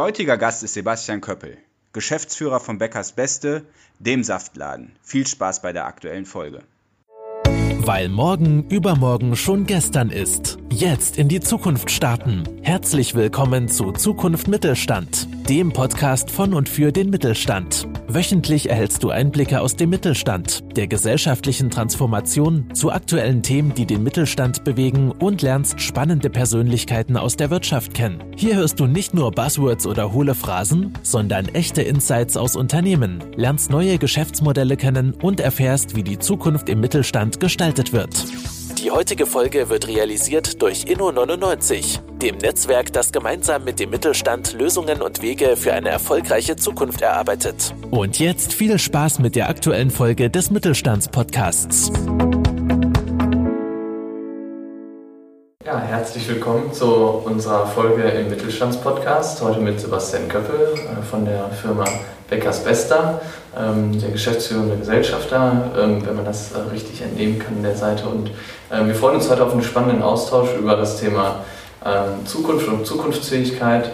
Heutiger Gast ist Sebastian Köppel, Geschäftsführer von Bäckers Beste, dem Saftladen. Viel Spaß bei der aktuellen Folge. Weil morgen übermorgen schon gestern ist. Jetzt in die Zukunft starten. Herzlich willkommen zu Zukunft Mittelstand, dem Podcast von und für den Mittelstand. Wöchentlich erhältst du Einblicke aus dem Mittelstand, der gesellschaftlichen Transformation, zu aktuellen Themen, die den Mittelstand bewegen und lernst spannende Persönlichkeiten aus der Wirtschaft kennen. Hier hörst du nicht nur Buzzwords oder hohle Phrasen, sondern echte Insights aus Unternehmen, lernst neue Geschäftsmodelle kennen und erfährst, wie die Zukunft im Mittelstand gestaltet wird. Die heutige Folge wird realisiert durch Inno99, dem Netzwerk, das gemeinsam mit dem Mittelstand Lösungen und Wege für eine erfolgreiche Zukunft erarbeitet. Und jetzt viel Spaß mit der aktuellen Folge des Mittelstandspodcasts. Ja, herzlich willkommen zu unserer Folge im Mittelstandspodcast. Heute mit Sebastian Köppel äh, von der Firma Beckers Bester, ähm, der geschäftsführende Gesellschafter, ähm, wenn man das äh, richtig entnehmen kann an der Seite. Und äh, wir freuen uns heute auf einen spannenden Austausch über das Thema ähm, Zukunft und Zukunftsfähigkeit.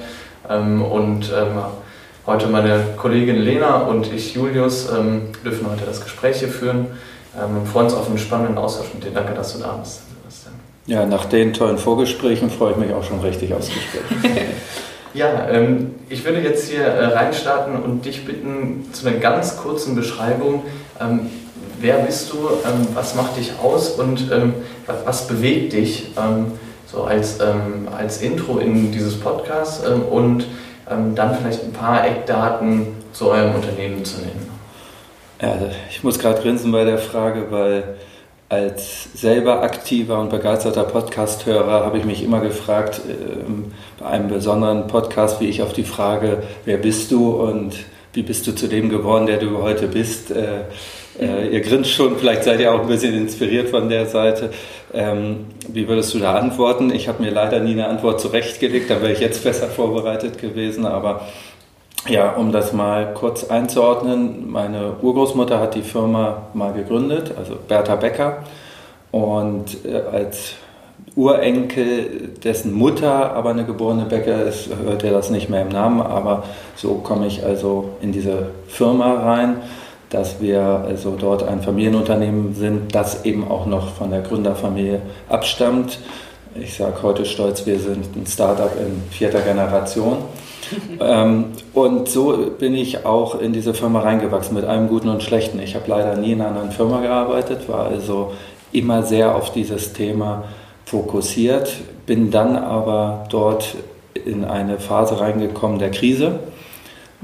Und heute meine Kollegin Lena und ich, Julius, dürfen heute das Gespräch hier führen und freuen uns auf einen spannenden Austausch mit dir. Danke, dass du da bist. Ja, nach den tollen Vorgesprächen freue ich mich auch schon richtig aufs Gespräch. ja, ähm, ich würde jetzt hier äh, reinstarten und dich bitten zu einer ganz kurzen Beschreibung. Ähm, wer bist du? Ähm, was macht dich aus und ähm, was bewegt dich? Ähm, so als, ähm, als Intro in dieses Podcast und dann vielleicht ein paar Eckdaten zu eurem Unternehmen zu nennen. Ja, ich muss gerade grinsen bei der Frage, weil als selber aktiver und begeisterter Podcast-Hörer habe ich mich immer gefragt, ähm, bei einem besonderen Podcast, wie ich auf die Frage, wer bist du und wie bist du zu dem geworden, der du heute bist? Äh, äh, ihr grinst schon, vielleicht seid ihr auch ein bisschen inspiriert von der Seite. Ähm, wie würdest du da antworten? Ich habe mir leider nie eine Antwort zurechtgelegt, da wäre ich jetzt besser vorbereitet gewesen, aber ja, um das mal kurz einzuordnen, meine Urgroßmutter hat die Firma mal gegründet, also Bertha Becker. Und äh, als Urenkel, dessen Mutter aber eine geborene Bäcker ist, hört er das nicht mehr im Namen, aber so komme ich also in diese Firma rein, dass wir also dort ein Familienunternehmen sind, das eben auch noch von der Gründerfamilie abstammt. Ich sage heute stolz, wir sind ein Startup in vierter Generation. Ähm, und so bin ich auch in diese Firma reingewachsen mit allem Guten und Schlechten. Ich habe leider nie in einer anderen Firma gearbeitet, war also immer sehr auf dieses Thema fokussiert, bin dann aber dort in eine Phase reingekommen der Krise,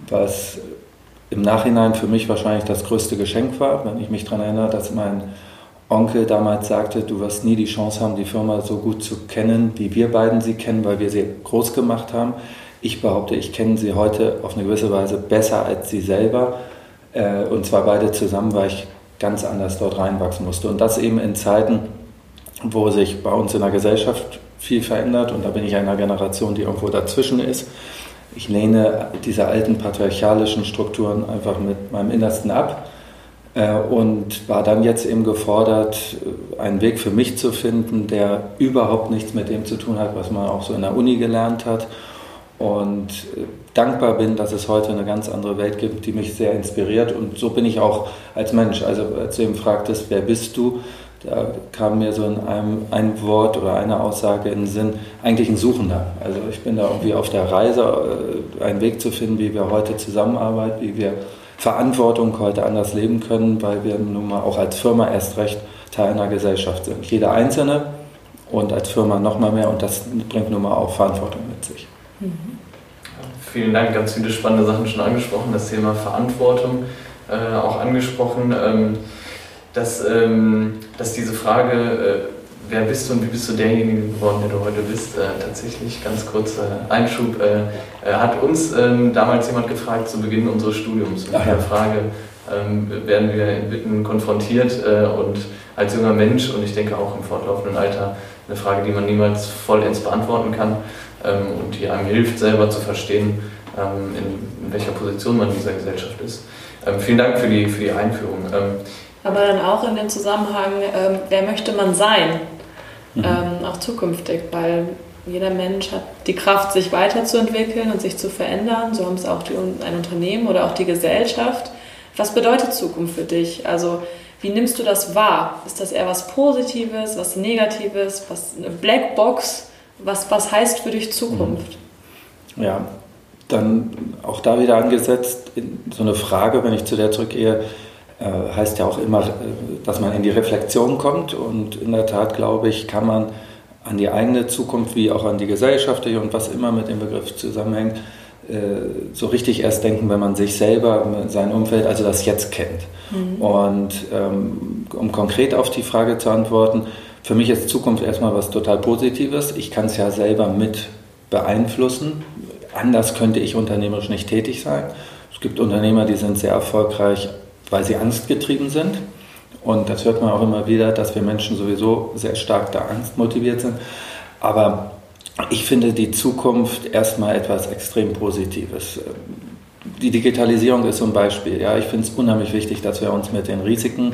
was im Nachhinein für mich wahrscheinlich das größte Geschenk war, wenn ich mich daran erinnere, dass mein Onkel damals sagte, du wirst nie die Chance haben, die Firma so gut zu kennen, wie wir beiden sie kennen, weil wir sie groß gemacht haben. Ich behaupte, ich kenne sie heute auf eine gewisse Weise besser als sie selber. Äh, und zwar beide zusammen, weil ich ganz anders dort reinwachsen musste. Und das eben in Zeiten, wo sich bei uns in der Gesellschaft viel verändert. Und da bin ich einer Generation, die irgendwo dazwischen ist. Ich lehne diese alten patriarchalischen Strukturen einfach mit meinem Innersten ab äh, und war dann jetzt eben gefordert, einen Weg für mich zu finden, der überhaupt nichts mit dem zu tun hat, was man auch so in der Uni gelernt hat und äh, dankbar bin, dass es heute eine ganz andere Welt gibt, die mich sehr inspiriert und so bin ich auch als Mensch. Also als du eben fragtest, wer bist du, da kam mir so in einem ein Wort oder eine Aussage in den Sinn, eigentlich ein Suchender. Also ich bin da irgendwie auf der Reise, äh, einen Weg zu finden, wie wir heute zusammenarbeiten, wie wir Verantwortung heute anders leben können, weil wir nun mal auch als Firma erst recht Teil einer Gesellschaft sind. Jeder Einzelne und als Firma noch mal mehr und das bringt nun mal auch Verantwortung mit sich. Mhm. Vielen Dank, ganz viele spannende Sachen schon angesprochen. Das Thema Verantwortung äh, auch angesprochen. Ähm, dass, ähm, dass diese Frage, äh, wer bist du und wie bist du derjenige geworden, der du heute bist, äh, tatsächlich ganz kurz äh, Einschub, äh, äh, hat uns ähm, damals jemand gefragt zu Beginn unseres Studiums. Mit der Frage ähm, werden wir in Bitten konfrontiert und als junger Mensch und ich denke auch im fortlaufenden Alter eine Frage, die man niemals vollends beantworten kann und die einem hilft, selber zu verstehen, ähm, in, in, welcher Position man in dieser Gesellschaft ist. Ähm, vielen Dank für die, für die Einführung. Ähm, Aber dann auch in dem Zusammenhang, ähm, wer möchte man sein, mhm. Ähm, auch zukünftig, weil jeder Mensch hat die Kraft, sich weiterzuentwickeln und sich zu verändern. So haben es auch die, ein Unternehmen oder auch die Gesellschaft. Was bedeutet Zukunft für dich? Also wie nimmst du das wahr? Ist das eher was Positives, was Negatives, was eine Blackbox? Was, was heißt für dich Zukunft? Ja, dann auch da wieder angesetzt, so eine Frage, wenn ich zu der zurückgehe, äh, heißt ja auch immer, äh, dass man in die Reflexion kommt. Und in der Tat, glaube ich, kann man an die eigene Zukunft wie auch an die gesellschaftliche und was immer mit dem Begriff zusammenhängt, äh, so richtig erst denken, wenn man sich selber, sein Umfeld, also das Jetzt kennt. Mhm. Und ähm, um konkret auf die Frage zu antworten, für mich ist Zukunft erstmal was total Positives. Ich kann es ja selber mit beeinflussen. Anders könnte ich unternehmerisch nicht tätig sein. Es gibt Unternehmer, die sind sehr erfolgreich, weil sie angstgetrieben sind. Und das hört man auch immer wieder, dass wir Menschen sowieso sehr stark da angstmotiviert sind. Aber ich finde die Zukunft erstmal etwas extrem Positives. Die Digitalisierung ist so ein Beispiel. Ja, ich finde es unheimlich wichtig, dass wir uns mit den Risiken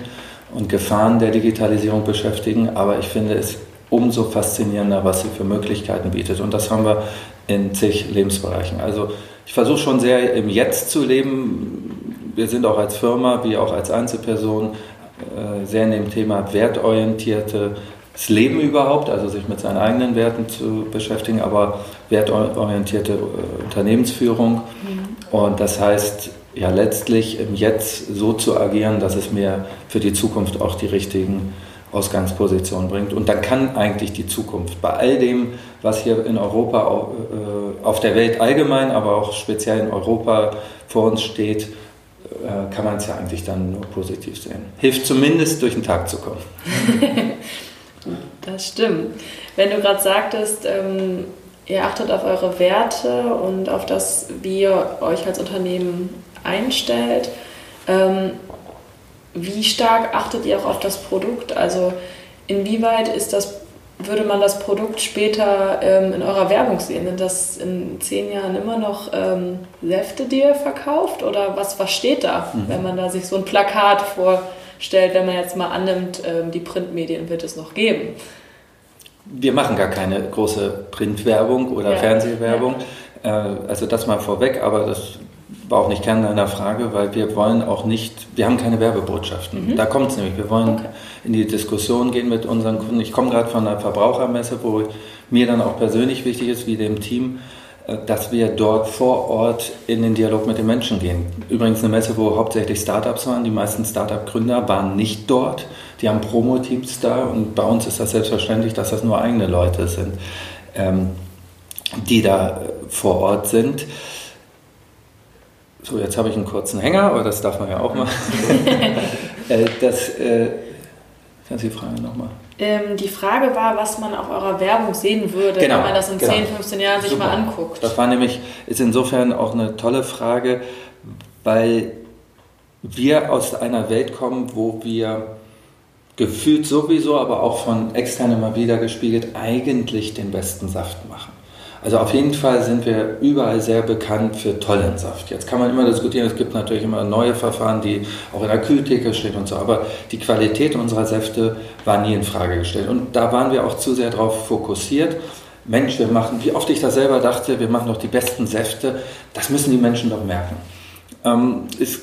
und Gefahren der Digitalisierung beschäftigen. Aber ich finde es umso faszinierender, was sie für Möglichkeiten bietet. Und das haben wir in zig Lebensbereichen. Also ich versuche schon sehr im Jetzt zu leben. Wir sind auch als Firma wie auch als Einzelperson äh, sehr in dem Thema wertorientierte das Leben überhaupt, also sich mit seinen eigenen Werten zu beschäftigen, aber wertorientierte äh, Unternehmensführung. Mhm. Und das heißt, ja letztlich im Jetzt so zu agieren, dass es mir für die Zukunft auch die richtigen Ausgangspositionen bringt. Und dann kann eigentlich die Zukunft bei all dem, was hier in Europa, äh, auf der Welt allgemein, aber auch speziell in Europa vor uns steht, äh, kann man es ja eigentlich dann nur positiv sehen. Hilft zumindest durch den Tag zu kommen. das stimmt. Wenn du gerade sagtest, ähm, ihr achtet auf eure Werte und auf das, wie ihr euch als Unternehmen einstellt, ähm, wie stark achtet ihr auch auf das Produkt? Also inwieweit ist das würde man das Produkt später ähm, in eurer Werbung sehen? Sind das in zehn Jahren immer noch ähm, Säfte, die ihr verkauft? Oder was, was steht da, mhm. wenn man da sich so ein Plakat vorstellt, wenn man jetzt mal annimmt, ähm, die Printmedien wird es noch geben? Wir machen gar keine große Printwerbung oder ja. Fernsehwerbung. Ja. Äh, also das mal vorweg, aber das war auch nicht Kern deiner Frage, weil wir wollen auch nicht, wir haben keine Werbebotschaften. Mhm. Da kommt es nämlich. Wir wollen okay. in die Diskussion gehen mit unseren Kunden. Ich komme gerade von einer Verbrauchermesse, wo mir dann auch persönlich wichtig ist, wie dem Team, äh, dass wir dort vor Ort in den Dialog mit den Menschen gehen. Übrigens eine Messe, wo hauptsächlich Startups waren. Die meisten Startup-Gründer waren nicht dort. Die haben Promo-Teams da und bei uns ist das selbstverständlich, dass das nur eigene Leute sind, ähm, die da äh, vor Ort sind. So, jetzt habe ich einen kurzen Hänger, aber das darf man ja auch mal. Äh, das, äh, kannst du die Frage nochmal? Ähm, die Frage war, was man auf eurer Werbung sehen würde, genau, wenn man das in genau. 10, 15 Jahren sich Super. mal anguckt. Das war nämlich, ist insofern auch eine tolle Frage, weil wir aus einer Welt kommen, wo wir gefühlt sowieso, aber auch von extern immer wieder gespiegelt, eigentlich den besten Saft machen. Also auf jeden Fall sind wir überall sehr bekannt für tollen Saft. Jetzt kann man immer diskutieren, es gibt natürlich immer neue Verfahren, die auch in der Kühltheke stehen und so, aber die Qualität unserer Säfte war nie in Frage gestellt. Und da waren wir auch zu sehr darauf fokussiert. Mensch, wir machen, wie oft ich da selber dachte, wir machen doch die besten Säfte, das müssen die Menschen doch merken. Ähm, es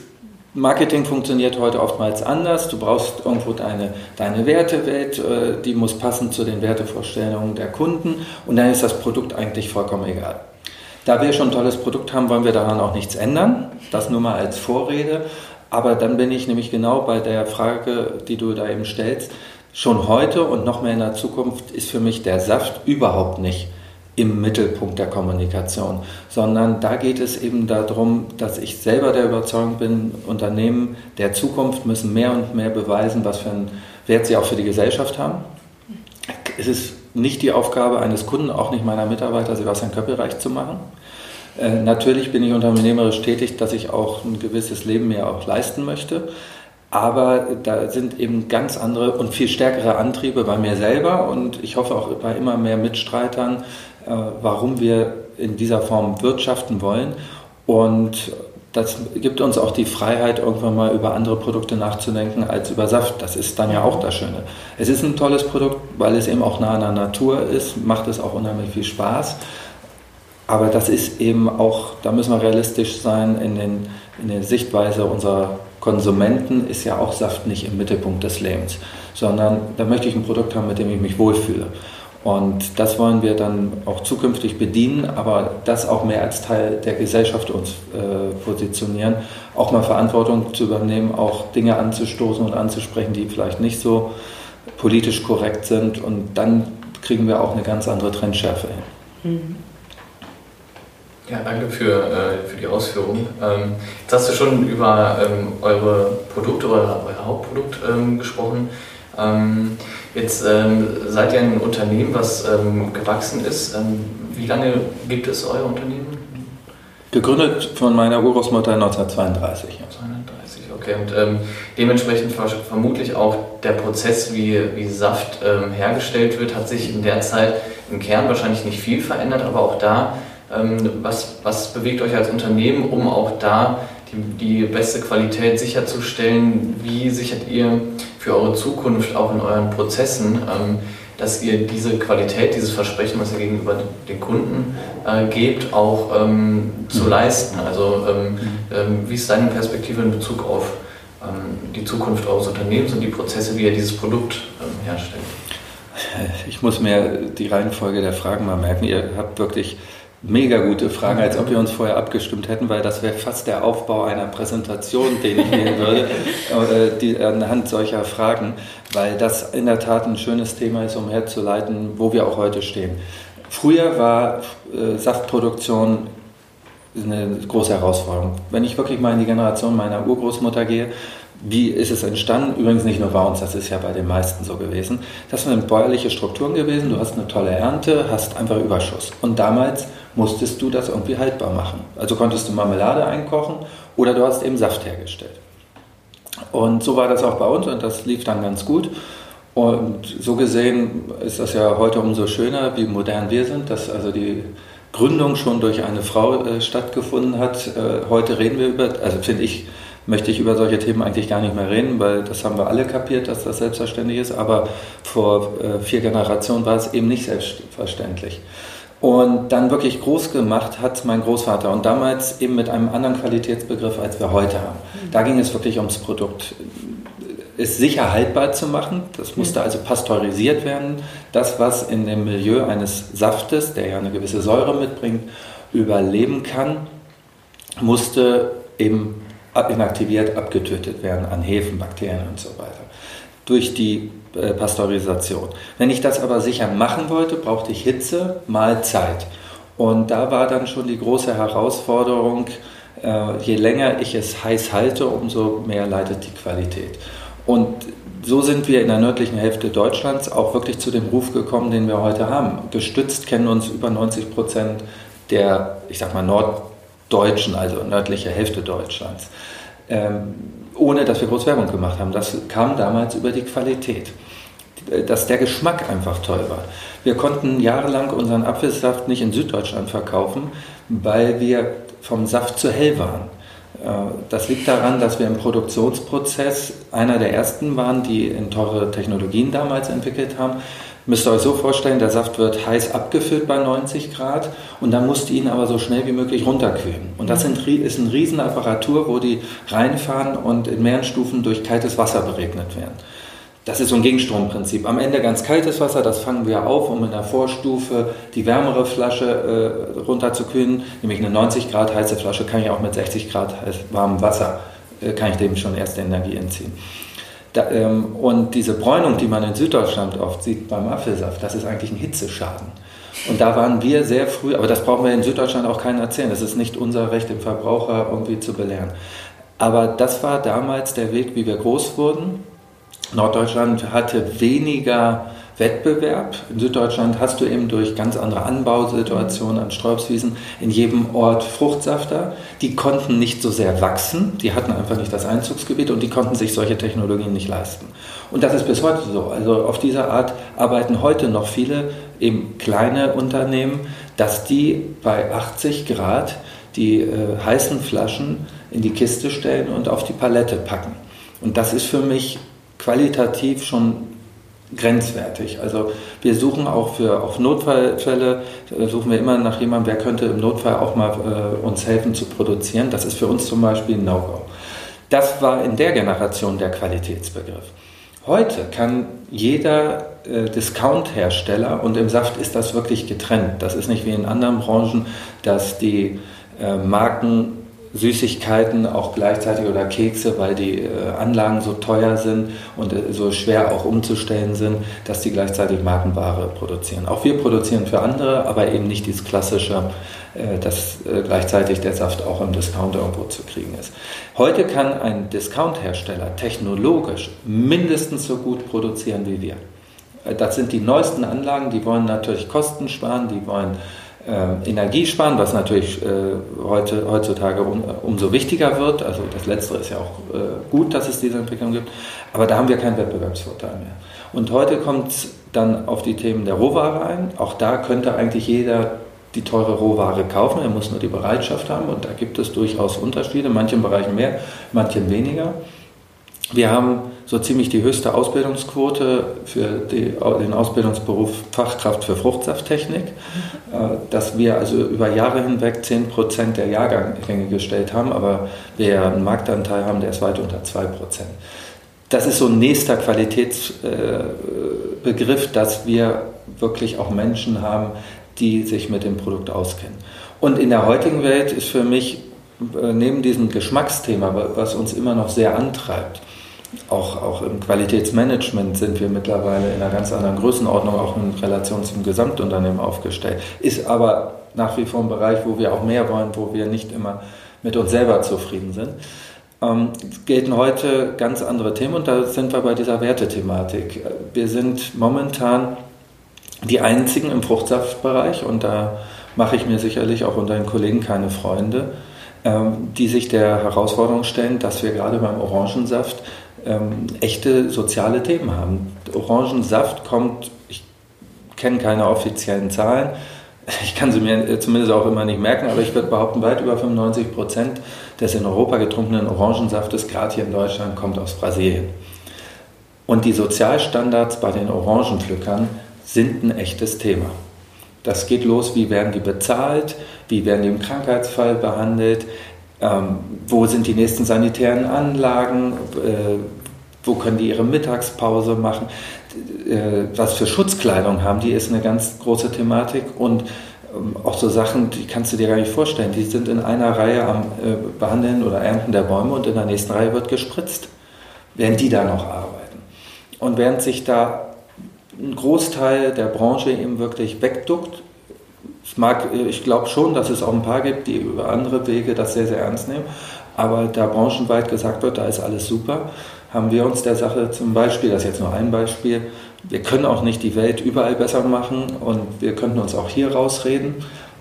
Marketing funktioniert heute oftmals anders. Du brauchst irgendwo deine, deine Wertewelt, äh, die muss passen zu den Wertevorstellungen der Kunden und dann ist das Produkt eigentlich vollkommen egal. Da wir schon ein tolles Produkt haben, wollen wir daran auch nichts ändern. Das nur mal als Vorrede. Aber dann bin ich nämlich genau bei der Frage, die du da eben stellst. Schon heute und noch mehr in der Zukunft ist für mich der Saft überhaupt nicht im Mittelpunkt der Kommunikation, sondern da geht es eben darum, dass ich selber der Überzeugung bin, Unternehmen der Zukunft müssen mehr und mehr beweisen, was für einen Wert sie auch für die Gesellschaft haben. Es ist nicht die Aufgabe eines Kunden, auch nicht meiner Mitarbeiter, Sebastian Köppel reich zu machen. Äh, natürlich bin ich unternehmerisch tätig, dass ich auch ein gewisses Leben mir auch leisten möchte. Aber da sind eben ganz andere und viel stärkere Antriebe bei mir selber und ich hoffe auch bei immer mehr Mitstreitern, warum wir in dieser Form wirtschaften wollen. Und das gibt uns auch die Freiheit, irgendwann mal über andere Produkte nachzudenken als über Saft. Das ist dann ja auch das Schöne. Es ist ein tolles Produkt, weil es eben auch nah an der Natur ist, macht es auch unheimlich viel Spaß. Aber das ist eben auch, da müssen wir realistisch sein, in, den, in der Sichtweise unserer Konsumenten ist ja auch Saft nicht im Mittelpunkt des Lebens, sondern da möchte ich ein Produkt haben, mit dem ich mich wohlfühle. Und das wollen wir dann auch zukünftig bedienen, aber das auch mehr als Teil der Gesellschaft uns äh, positionieren, auch mal Verantwortung zu übernehmen, auch Dinge anzustoßen und anzusprechen, die vielleicht nicht so politisch korrekt sind. Und dann kriegen wir auch eine ganz andere Trendschärfe hin. Ja, danke für, äh, für die Ausführung. Ähm, jetzt hast du schon über ähm, eure Produkte, euer, euer Hauptprodukt ähm, gesprochen. Ähm, jetzt ähm, seid ihr ein Unternehmen, was ähm, gewachsen ist. wie lange gibt es euer Unternehmen? Gegründet von meiner Urgroßmutter 1932. 1932, okay. Und dementsprechend vermutlich auch der Prozess, wie, wie Saft hergestellt wird, hat sich in der Zeit im Kern wahrscheinlich nicht viel verändert, aber auch da ähm, was, was bewegt euch als Unternehmen, um auch da die, die beste Qualität sicherzustellen? Wie sichert ihr für eure Zukunft auch in euren Prozessen, ähm, dass ihr diese Qualität, dieses Versprechen, was ihr gegenüber den Kunden äh, gebt, auch ähm, zu mhm. leisten? Also ähm, ähm, wie ist deine Perspektive in Bezug auf ähm, die Zukunft eures Unternehmens und die Prozesse, wie ihr dieses Produkt herstellt? Ich muss mir die Reihenfolge der Fragen mal merken. Ihr habt wirklich Mega gute Frage, als ob wir uns vorher abgestimmt hätten, weil das wäre fast der Aufbau einer Präsentation, den ich nehmen würde, die, anhand solcher Fragen, weil das in der Tat ein schönes Thema ist, um herzuleiten, wo wir auch heute stehen. Früher war äh, Saftproduktion eine große Herausforderung. Wenn ich wirklich mal in die Generation meiner Urgroßmutter gehe, wie ist es entstanden? Übrigens nicht nur bei uns, das ist ja bei den meisten so gewesen. Das sind bäuerliche Strukturen gewesen, du hast eine tolle Ernte, hast einfach Überschuss. Und damals musstest du das irgendwie haltbar machen. Also konntest du Marmelade einkochen oder du hast eben Saft hergestellt. Und so war das auch bei uns und das lief dann ganz gut. Und so gesehen ist das ja heute umso schöner, wie modern wir sind, dass also die Gründung schon durch eine Frau äh, stattgefunden hat. Äh, heute reden wir über, also finde ich, möchte ich über solche Themen eigentlich gar nicht mehr reden, weil das haben wir alle kapiert, dass das selbstverständlich ist. Aber vor äh, vier Generationen war es eben nicht selbstverständlich. Und dann wirklich groß gemacht hat mein Großvater und damals eben mit einem anderen Qualitätsbegriff, als wir heute haben. Da ging es wirklich ums Produkt. Es sicher haltbar zu machen, das musste also pasteurisiert werden. Das, was in dem Milieu eines Saftes, der ja eine gewisse Säure mitbringt, überleben kann, musste eben inaktiviert, abgetötet werden an Hefen, Bakterien und so weiter. Durch die äh, Pasteurisation. Wenn ich das aber sicher machen wollte, brauchte ich Hitze mal Zeit. Und da war dann schon die große Herausforderung, äh, je länger ich es heiß halte, umso mehr leidet die Qualität. Und so sind wir in der nördlichen Hälfte Deutschlands auch wirklich zu dem Ruf gekommen, den wir heute haben. Gestützt kennen uns über 90 Prozent der, ich sag mal, Norddeutschen, also nördliche Hälfte Deutschlands. Ähm, ohne dass wir groß Werbung gemacht haben. Das kam damals über die Qualität, dass der Geschmack einfach toll war. Wir konnten jahrelang unseren Apfelsaft nicht in Süddeutschland verkaufen, weil wir vom Saft zu hell waren. Äh, das liegt daran, dass wir im Produktionsprozess einer der ersten waren, die in teure Technologien damals entwickelt haben müsst ihr euch so vorstellen, der Saft wird heiß abgefüllt bei 90 Grad und dann musst du ihn aber so schnell wie möglich runterkühlen. Und das sind, ist eine Riesenapparatur, wo die reinfahren und in mehreren Stufen durch kaltes Wasser beregnet werden. Das ist so ein Gegenstromprinzip. Am Ende ganz kaltes Wasser, das fangen wir auf, um in der Vorstufe die wärmere Flasche äh, runterzukühlen. Nämlich eine 90 Grad heiße Flasche kann ich auch mit 60 Grad warmem Wasser, äh, kann ich dem schon erste Energie entziehen. Da, ähm, und diese Bräunung, die man in Süddeutschland oft sieht beim Apfelsaft, das ist eigentlich ein Hitzeschaden. Und da waren wir sehr früh, aber das brauchen wir in Süddeutschland auch keinen erzählen. Das ist nicht unser Recht, den Verbraucher irgendwie zu belehren. Aber das war damals der Weg, wie wir groß wurden. Norddeutschland hatte weniger Wettbewerb. In Süddeutschland hast du eben durch ganz andere Anbausituationen an Sträubswiesen in jedem Ort Fruchtsafter. Die konnten nicht so sehr wachsen, die hatten einfach nicht das Einzugsgebiet und die konnten sich solche Technologien nicht leisten. Und das ist bis heute so. Also auf dieser Art arbeiten heute noch viele eben kleine Unternehmen, dass die bei 80 Grad die äh, heißen Flaschen in die Kiste stellen und auf die Palette packen. Und das ist für mich qualitativ schon grenzwertig. Also wir suchen auch für auf Notfallfälle, äh, suchen wir immer nach jemandem, wer könnte im Notfall auch mal äh, uns helfen zu produzieren. Das ist für uns zum Beispiel ein No-Go. Das war in der Generation der Qualitätsbegriff. Heute kann jeder äh, Discount-Hersteller, und im Saft ist das wirklich getrennt, das ist nicht wie in anderen Branchen, dass die äh, Marken Süßigkeiten auch gleichzeitig oder Kekse, weil die äh, Anlagen so teuer sind und äh, so schwer auch umzustellen sind, dass die gleichzeitig Markenware produzieren. Auch wir produzieren für andere, aber eben nicht dieses klassische, äh, dass gleichzeitig der Saft auch im Discount irgendwo zu kriegen ist. Heute kann ein Discount-Hersteller technologisch mindestens so gut produzieren wie wir. Das sind die neuesten Anlagen, die wollen natürlich Kosten sparen, die wollen äh, Energie sparen, was natürlich äh, heute, heutzutage um, umso wichtiger wird. Also das Letztere ist ja auch äh, gut, dass es diese Entwicklung gibt. Aber da haben wir keinen Wettbewerbsvorteil mehr. Und heute kommt es dann auf die Themen der Rohware ein. Auch da könnte eigentlich jeder die teure Rohware kaufen. Er muss nur die Bereitschaft haben. Und da gibt es durchaus Unterschiede, in manchen Bereichen mehr, manchen weniger. Wir haben so ziemlich die höchste Ausbildungsquote für die, den Ausbildungsberuf Fachkraft für Fruchtsafttechnik, äh, dass wir also über Jahre hinweg 10% der Jahrgänge gestellt haben, aber wir einen Marktanteil haben, der ist weit unter 2%. Das ist so ein nächster Qualitätsbegriff, äh, dass wir wirklich auch Menschen haben, die sich mit dem Produkt auskennen. Und in der heutigen Welt ist für mich äh, neben diesem Geschmacksthema, was uns immer noch sehr antreibt, auch, auch im Qualitätsmanagement sind wir mittlerweile in einer ganz anderen Größenordnung, auch in Relation zum Gesamtunternehmen aufgestellt. Ist aber nach wie vor ein Bereich, wo wir auch mehr wollen, wo wir nicht immer mit uns selber zufrieden sind. Ähm, gelten heute ganz andere Themen und da sind wir bei dieser Wertethematik. Wir sind momentan die einzigen im Fruchtsaftbereich und da mache ich mir sicherlich auch unter den Kollegen keine Freunde, ähm, die sich der Herausforderung stellen, dass wir gerade beim Orangensaft ähm, echte soziale Themen haben. Orangensaft kommt, ich kenne keine offiziellen Zahlen, ich kann sie mir zumindest auch immer nicht merken, aber ich würde behaupten, weit über 95 Prozent des in Europa getrunkenen Orangensaftes, gerade hier in Deutschland, kommt aus Brasilien. Und die Sozialstandards bei den Orangenpflückern sind ein echtes Thema. Das geht los, wie werden die bezahlt, wie werden die im Krankheitsfall behandelt, ähm, wo sind die nächsten sanitären Anlagen? Äh, wo können die ihre Mittagspause machen? Äh, was für Schutzkleidung haben die, ist eine ganz große Thematik. Und ähm, auch so Sachen, die kannst du dir gar nicht vorstellen. Die sind in einer Reihe am äh, Behandeln oder Ernten der Bäume und in der nächsten Reihe wird gespritzt, während die da noch arbeiten. Und während sich da ein Großteil der Branche eben wirklich wegduckt, mag, ich glaube schon, dass es auch ein paar gibt, die über andere Wege das sehr, sehr ernst nehmen. Aber da branchenweit gesagt wird, da ist alles super, haben wir uns der Sache zum Beispiel, das ist jetzt nur ein Beispiel, wir können auch nicht die Welt überall besser machen und wir könnten uns auch hier rausreden,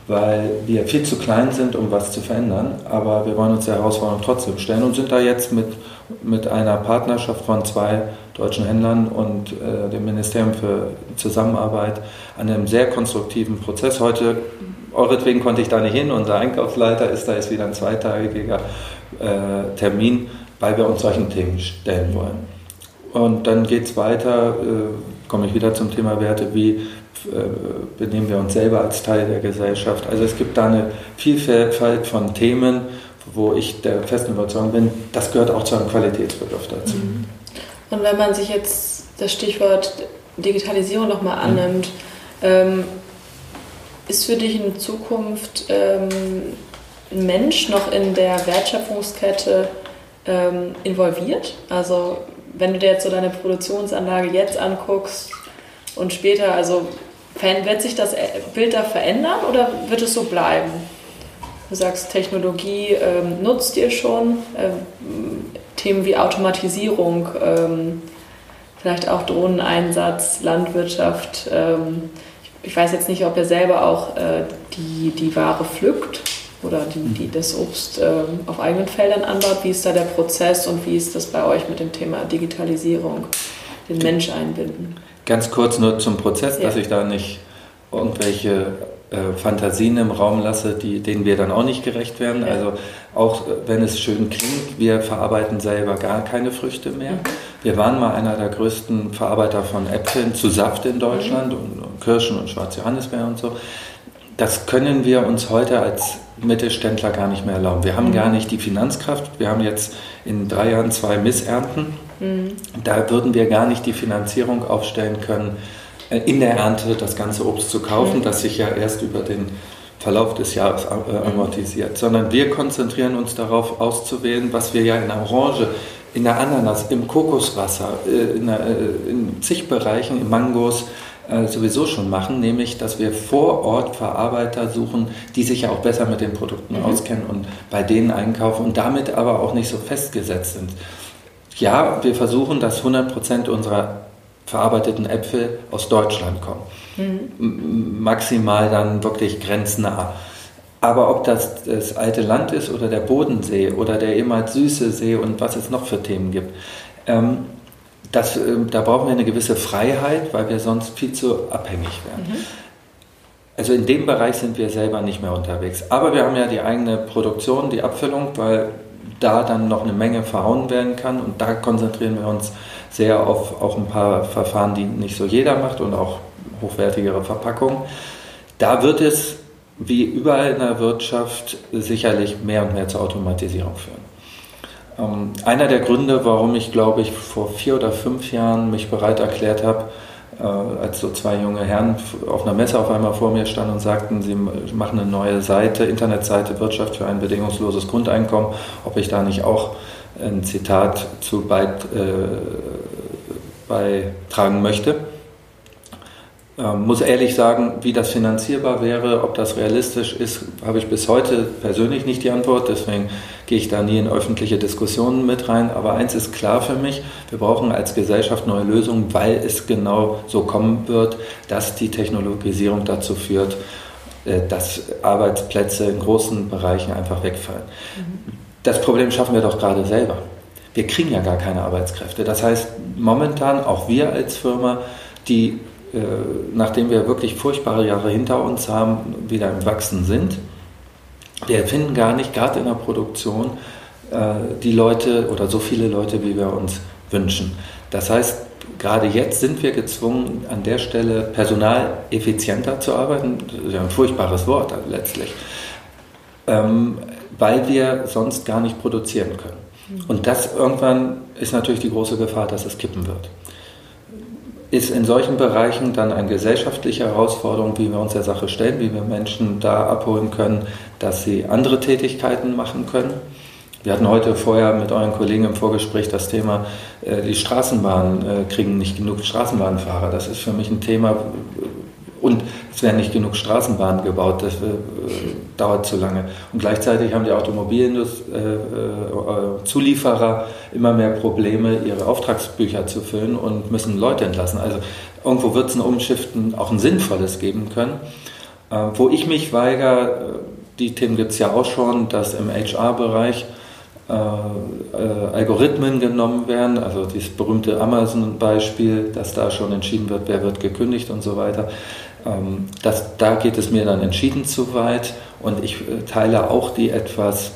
weil wir viel zu klein sind, um was zu verändern. Aber wir wollen uns der Herausforderung trotzdem stellen und sind da jetzt mit, mit einer Partnerschaft von zwei deutschen Händlern und äh, dem Ministerium für Zusammenarbeit an einem sehr konstruktiven Prozess. Heute, euretwegen konnte ich da nicht hin, unser Einkaufsleiter ist da jetzt wieder ein zweitagiger äh, Termin, weil wir uns solchen Themen stellen wollen. Und dann geht es weiter, äh, komme ich wieder zum Thema Werte, wie äh, benehmen wir uns selber als Teil der Gesellschaft. Also es gibt da eine Vielfalt von Themen, wo ich der festen Überzeugung bin, das gehört auch zu einem Qualitätsbegriff dazu. Mhm. Und wenn man sich jetzt das Stichwort Digitalisierung nochmal mhm. annimmt, ähm, ist für dich in Zukunft ähm, ein Mensch noch in der Wertschöpfungskette ähm, involviert? Also wenn du dir jetzt so deine Produktionsanlage jetzt anguckst und später, also wird sich das Bild da verändern oder wird es so bleiben? Du sagst, Technologie ähm, nutzt ihr schon. Ähm, Themen wie Automatisierung, ähm, vielleicht auch Drohneneinsatz, Landwirtschaft. Ähm, ich, ich, weiß jetzt nicht, ob ihr selber auch äh, die, die Ware pflückt oder die, die das Obst ähm, auf eigenen Feldern anbaut. Wie ist da der Prozess und wie ist das bei euch mit dem Thema Digitalisierung, den Mensch einbinden? Ganz kurz nur zum Prozess, ja. dass ich da nicht irgendwelche äh, Fantasien im Raum lasse, die, denen wir dann auch nicht gerecht werden. Ja. Also auch wenn es schön klingt, wir verarbeiten selber gar keine Früchte mehr. Mhm. Wir waren mal einer der größten Verarbeiter von Äpfeln zu Saft in Deutschland mhm. und, und Kirschen und Schwarze Johannisbeer und so. Das können wir uns heute als Mittelständler gar nicht mehr erlauben. Wir haben mhm. gar nicht die Finanzkraft. Wir haben jetzt in drei Jahren zwei Missernten. Mhm. Da würden wir gar nicht die Finanzierung aufstellen können, äh, in der Ernte das ganze Obst zu kaufen, mhm. das sich ja erst über den Verlauf des Jahres äh, mhm. amortisiert, sondern wir konzentrieren uns darauf auszuwählen, was wir ja in der Orange, in der Ananas, im Kokoswasser, äh, in, der, in zig Bereichen, in Mangos sowieso schon machen, nämlich dass wir vor Ort Verarbeiter suchen, die sich ja auch besser mit den Produkten mhm. auskennen und bei denen einkaufen und damit aber auch nicht so festgesetzt sind. Ja, wir versuchen, dass 100 Prozent unserer verarbeiteten Äpfel aus Deutschland kommen. Mhm. Maximal dann wirklich grenznah. Aber ob das das alte Land ist oder der Bodensee oder der ehemals süße See und was es noch für Themen gibt, ähm, das, äh, da brauchen wir eine gewisse Freiheit, weil wir sonst viel zu abhängig werden. Mhm. Also in dem Bereich sind wir selber nicht mehr unterwegs. Aber wir haben ja die eigene Produktion, die Abfüllung, weil da dann noch eine Menge verhauen werden kann und da konzentrieren wir uns sehr auf auch ein paar Verfahren, die nicht so jeder macht und auch hochwertigere Verpackungen. Da wird es, wie überall in der Wirtschaft, sicherlich mehr und mehr zur Automatisierung führen. Ähm, einer der Gründe, warum ich, glaube ich, vor vier oder fünf Jahren mich bereit erklärt habe, äh, als so zwei junge Herren auf einer Messe auf einmal vor mir standen und sagten, sie machen eine neue Seite, Internetseite Wirtschaft für ein bedingungsloses Grundeinkommen, ob ich da nicht auch ein Zitat zu beit, äh, beitragen möchte. Ähm, muss ehrlich sagen, wie das finanzierbar wäre, ob das realistisch ist, habe ich bis heute persönlich nicht die Antwort. Deswegen gehe ich da nie in öffentliche Diskussionen mit rein. Aber eins ist klar für mich, wir brauchen als Gesellschaft neue Lösungen, weil es genau so kommen wird, dass die Technologisierung dazu führt, äh, dass Arbeitsplätze in großen Bereichen einfach wegfallen. Mhm. Das Problem schaffen wir doch gerade selber. Wir kriegen ja gar keine Arbeitskräfte. Das heißt, momentan auch wir als Firma, die, äh, nachdem wir wirklich furchtbare Jahre hinter uns haben, wieder im Wachsen sind, wir finden gar nicht, gerade in der Produktion, äh, die Leute oder so viele Leute, wie wir uns wünschen. Das heißt, gerade jetzt sind wir gezwungen, an der Stelle personaleffizienter zu arbeiten. Das ist ja ein furchtbares Wort letztlich. Ähm, weil wir sonst gar nicht produzieren können. Mhm. Und das irgendwann ist natürlich die große Gefahr, dass es kippen wird. Ist in solchen Bereichen dann eine gesellschaftliche Herausforderung, wie wir uns der Sache stellen, wie wir Menschen da abholen können, dass sie andere Tätigkeiten machen können. Wir hatten heute vorher mit euren Kollegen im Vorgespräch das Thema, äh, die Straßenbahnen äh, kriegen nicht genug Straßenbahnfahrer. Das ist für mich ein Thema, und es werden nicht genug Straßenbahnen gebaut, das äh, dauert zu lange. Und gleichzeitig haben die Automobilzulieferer äh, äh, immer mehr Probleme, ihre Auftragsbücher zu füllen und müssen Leute entlassen. Also irgendwo wird es ein Umschiften auch ein sinnvolles geben können. Äh, wo ich mich weigere, äh, die Themen gibt es ja auch schon, dass im HR-Bereich äh, Algorithmen genommen werden, also dieses berühmte Amazon-Beispiel, dass da schon entschieden wird, wer wird gekündigt und so weiter. Ähm, das, da geht es mir dann entschieden zu weit und ich äh, teile auch die etwas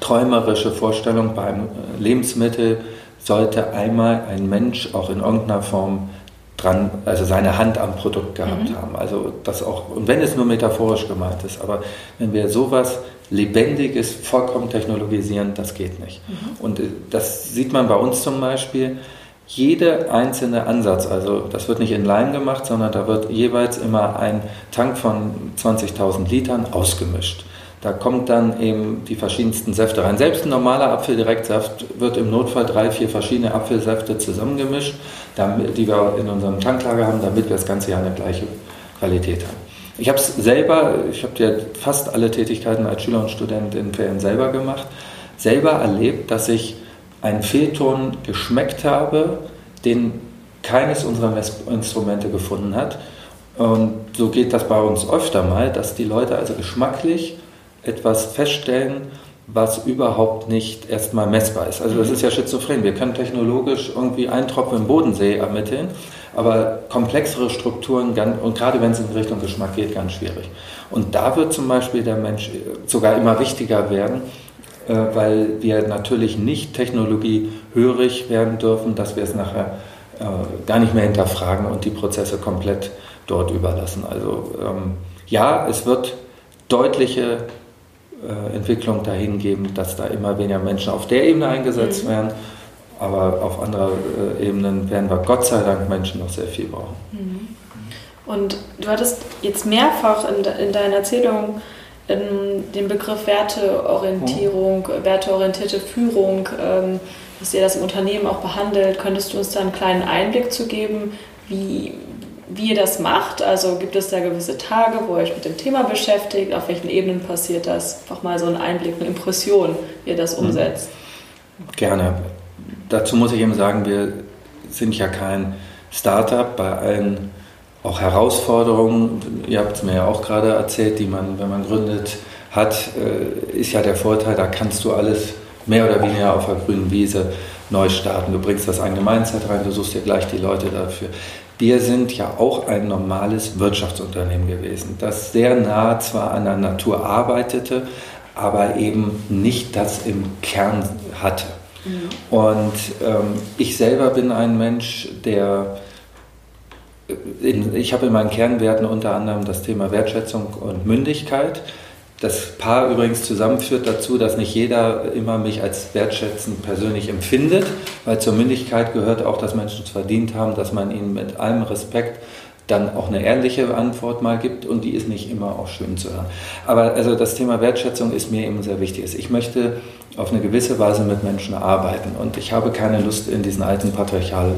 träumerische Vorstellung, beim äh, Lebensmittel sollte einmal ein Mensch auch in irgendeiner Form dran, also seine Hand am Produkt gehabt mhm. haben. Also das auch, und wenn es nur metaphorisch gemeint ist, aber wenn wir sowas Lebendiges vollkommen technologisieren, das geht nicht. Mhm. Und äh, das sieht man bei uns zum Beispiel, jeder einzelne Ansatz, also das wird nicht in Leim gemacht, sondern da wird jeweils immer ein Tank von 20.000 Litern ausgemischt. Da kommt dann eben die verschiedensten Säfte rein. Selbst ein normaler Apfeldirektsaft wird im Notfall drei, vier verschiedene Apfelsäfte zusammengemischt, die wir in unserem Tanklager haben, damit wir das ganze Jahr eine gleiche Qualität haben. Ich habe es selber, ich habe ja fast alle Tätigkeiten als Schüler und Student in Ferien selber gemacht, selber erlebt, dass ich einen Fehlton geschmeckt habe, den keines unserer Messinstrumente gefunden hat. Und so geht das bei uns öfter mal, dass die Leute also geschmacklich etwas feststellen, was überhaupt nicht erstmal messbar ist. Also das ist ja schizophren. Wir können technologisch irgendwie einen Tropfen im Bodensee ermitteln, aber komplexere Strukturen, und gerade wenn es in Richtung Geschmack geht, ganz schwierig. Und da wird zum Beispiel der Mensch sogar immer wichtiger werden, äh, weil wir natürlich nicht technologiehörig werden dürfen, dass wir es nachher äh, gar nicht mehr hinterfragen und die Prozesse komplett dort überlassen. Also ähm, ja, es wird deutliche äh, Entwicklung dahin geben, dass da immer weniger Menschen auf der Ebene eingesetzt mhm. werden. Aber auf anderer äh, Ebenen werden wir Gott sei Dank Menschen noch sehr viel brauchen. Mhm. Und du hattest jetzt mehrfach in, in deiner Erzählung ähm, den Begriff Werteorientierung, mhm. werteorientierte Führung, ähm, dass ihr das im Unternehmen auch behandelt. Könntest du uns da einen kleinen Einblick zu geben, wie, wie ihr das macht. Also gibt es da gewisse Tage, wo ihr euch mit dem Thema beschäftigt? Auf welchen Ebenen passiert das? Einfach mal so einen Einblick, eine Impression, wie ihr das mhm. umsetzt. Gerne. Dazu muss ich eben sagen, wir sind ja kein Startup bei allen auch Herausforderungen, ihr habt es mir ja auch gerade erzählt, die man, wenn man gründet, hat, äh, ist ja der Vorteil, da kannst du alles mehr oder weniger auf der grünen Wiese neu starten. Du bringst das eigene Mindset rein, du suchst dir gleich die Leute dafür. Wir sind ja auch ein normales Wirtschaftsunternehmen gewesen, das sehr nah zwar an der Natur arbeitete, aber eben nicht das im Kern hatte. Mhm. Und ähm, ich selber bin ein Mensch, der in, ich habe in meinen Kernwerten unter anderem das Thema Wertschätzung und Mündigkeit. Das Paar übrigens zusammenführt dazu, dass nicht jeder immer mich als wertschätzend persönlich empfindet, weil zur Mündigkeit gehört auch, dass Menschen es verdient haben, dass man ihnen mit allem Respekt dann auch eine ehrliche Antwort mal gibt und die ist nicht immer auch schön zu hören. Aber also das Thema Wertschätzung ist mir eben sehr wichtig. Ich möchte auf eine gewisse Weise mit Menschen arbeiten und ich habe keine Lust in diesen alten patriarchalen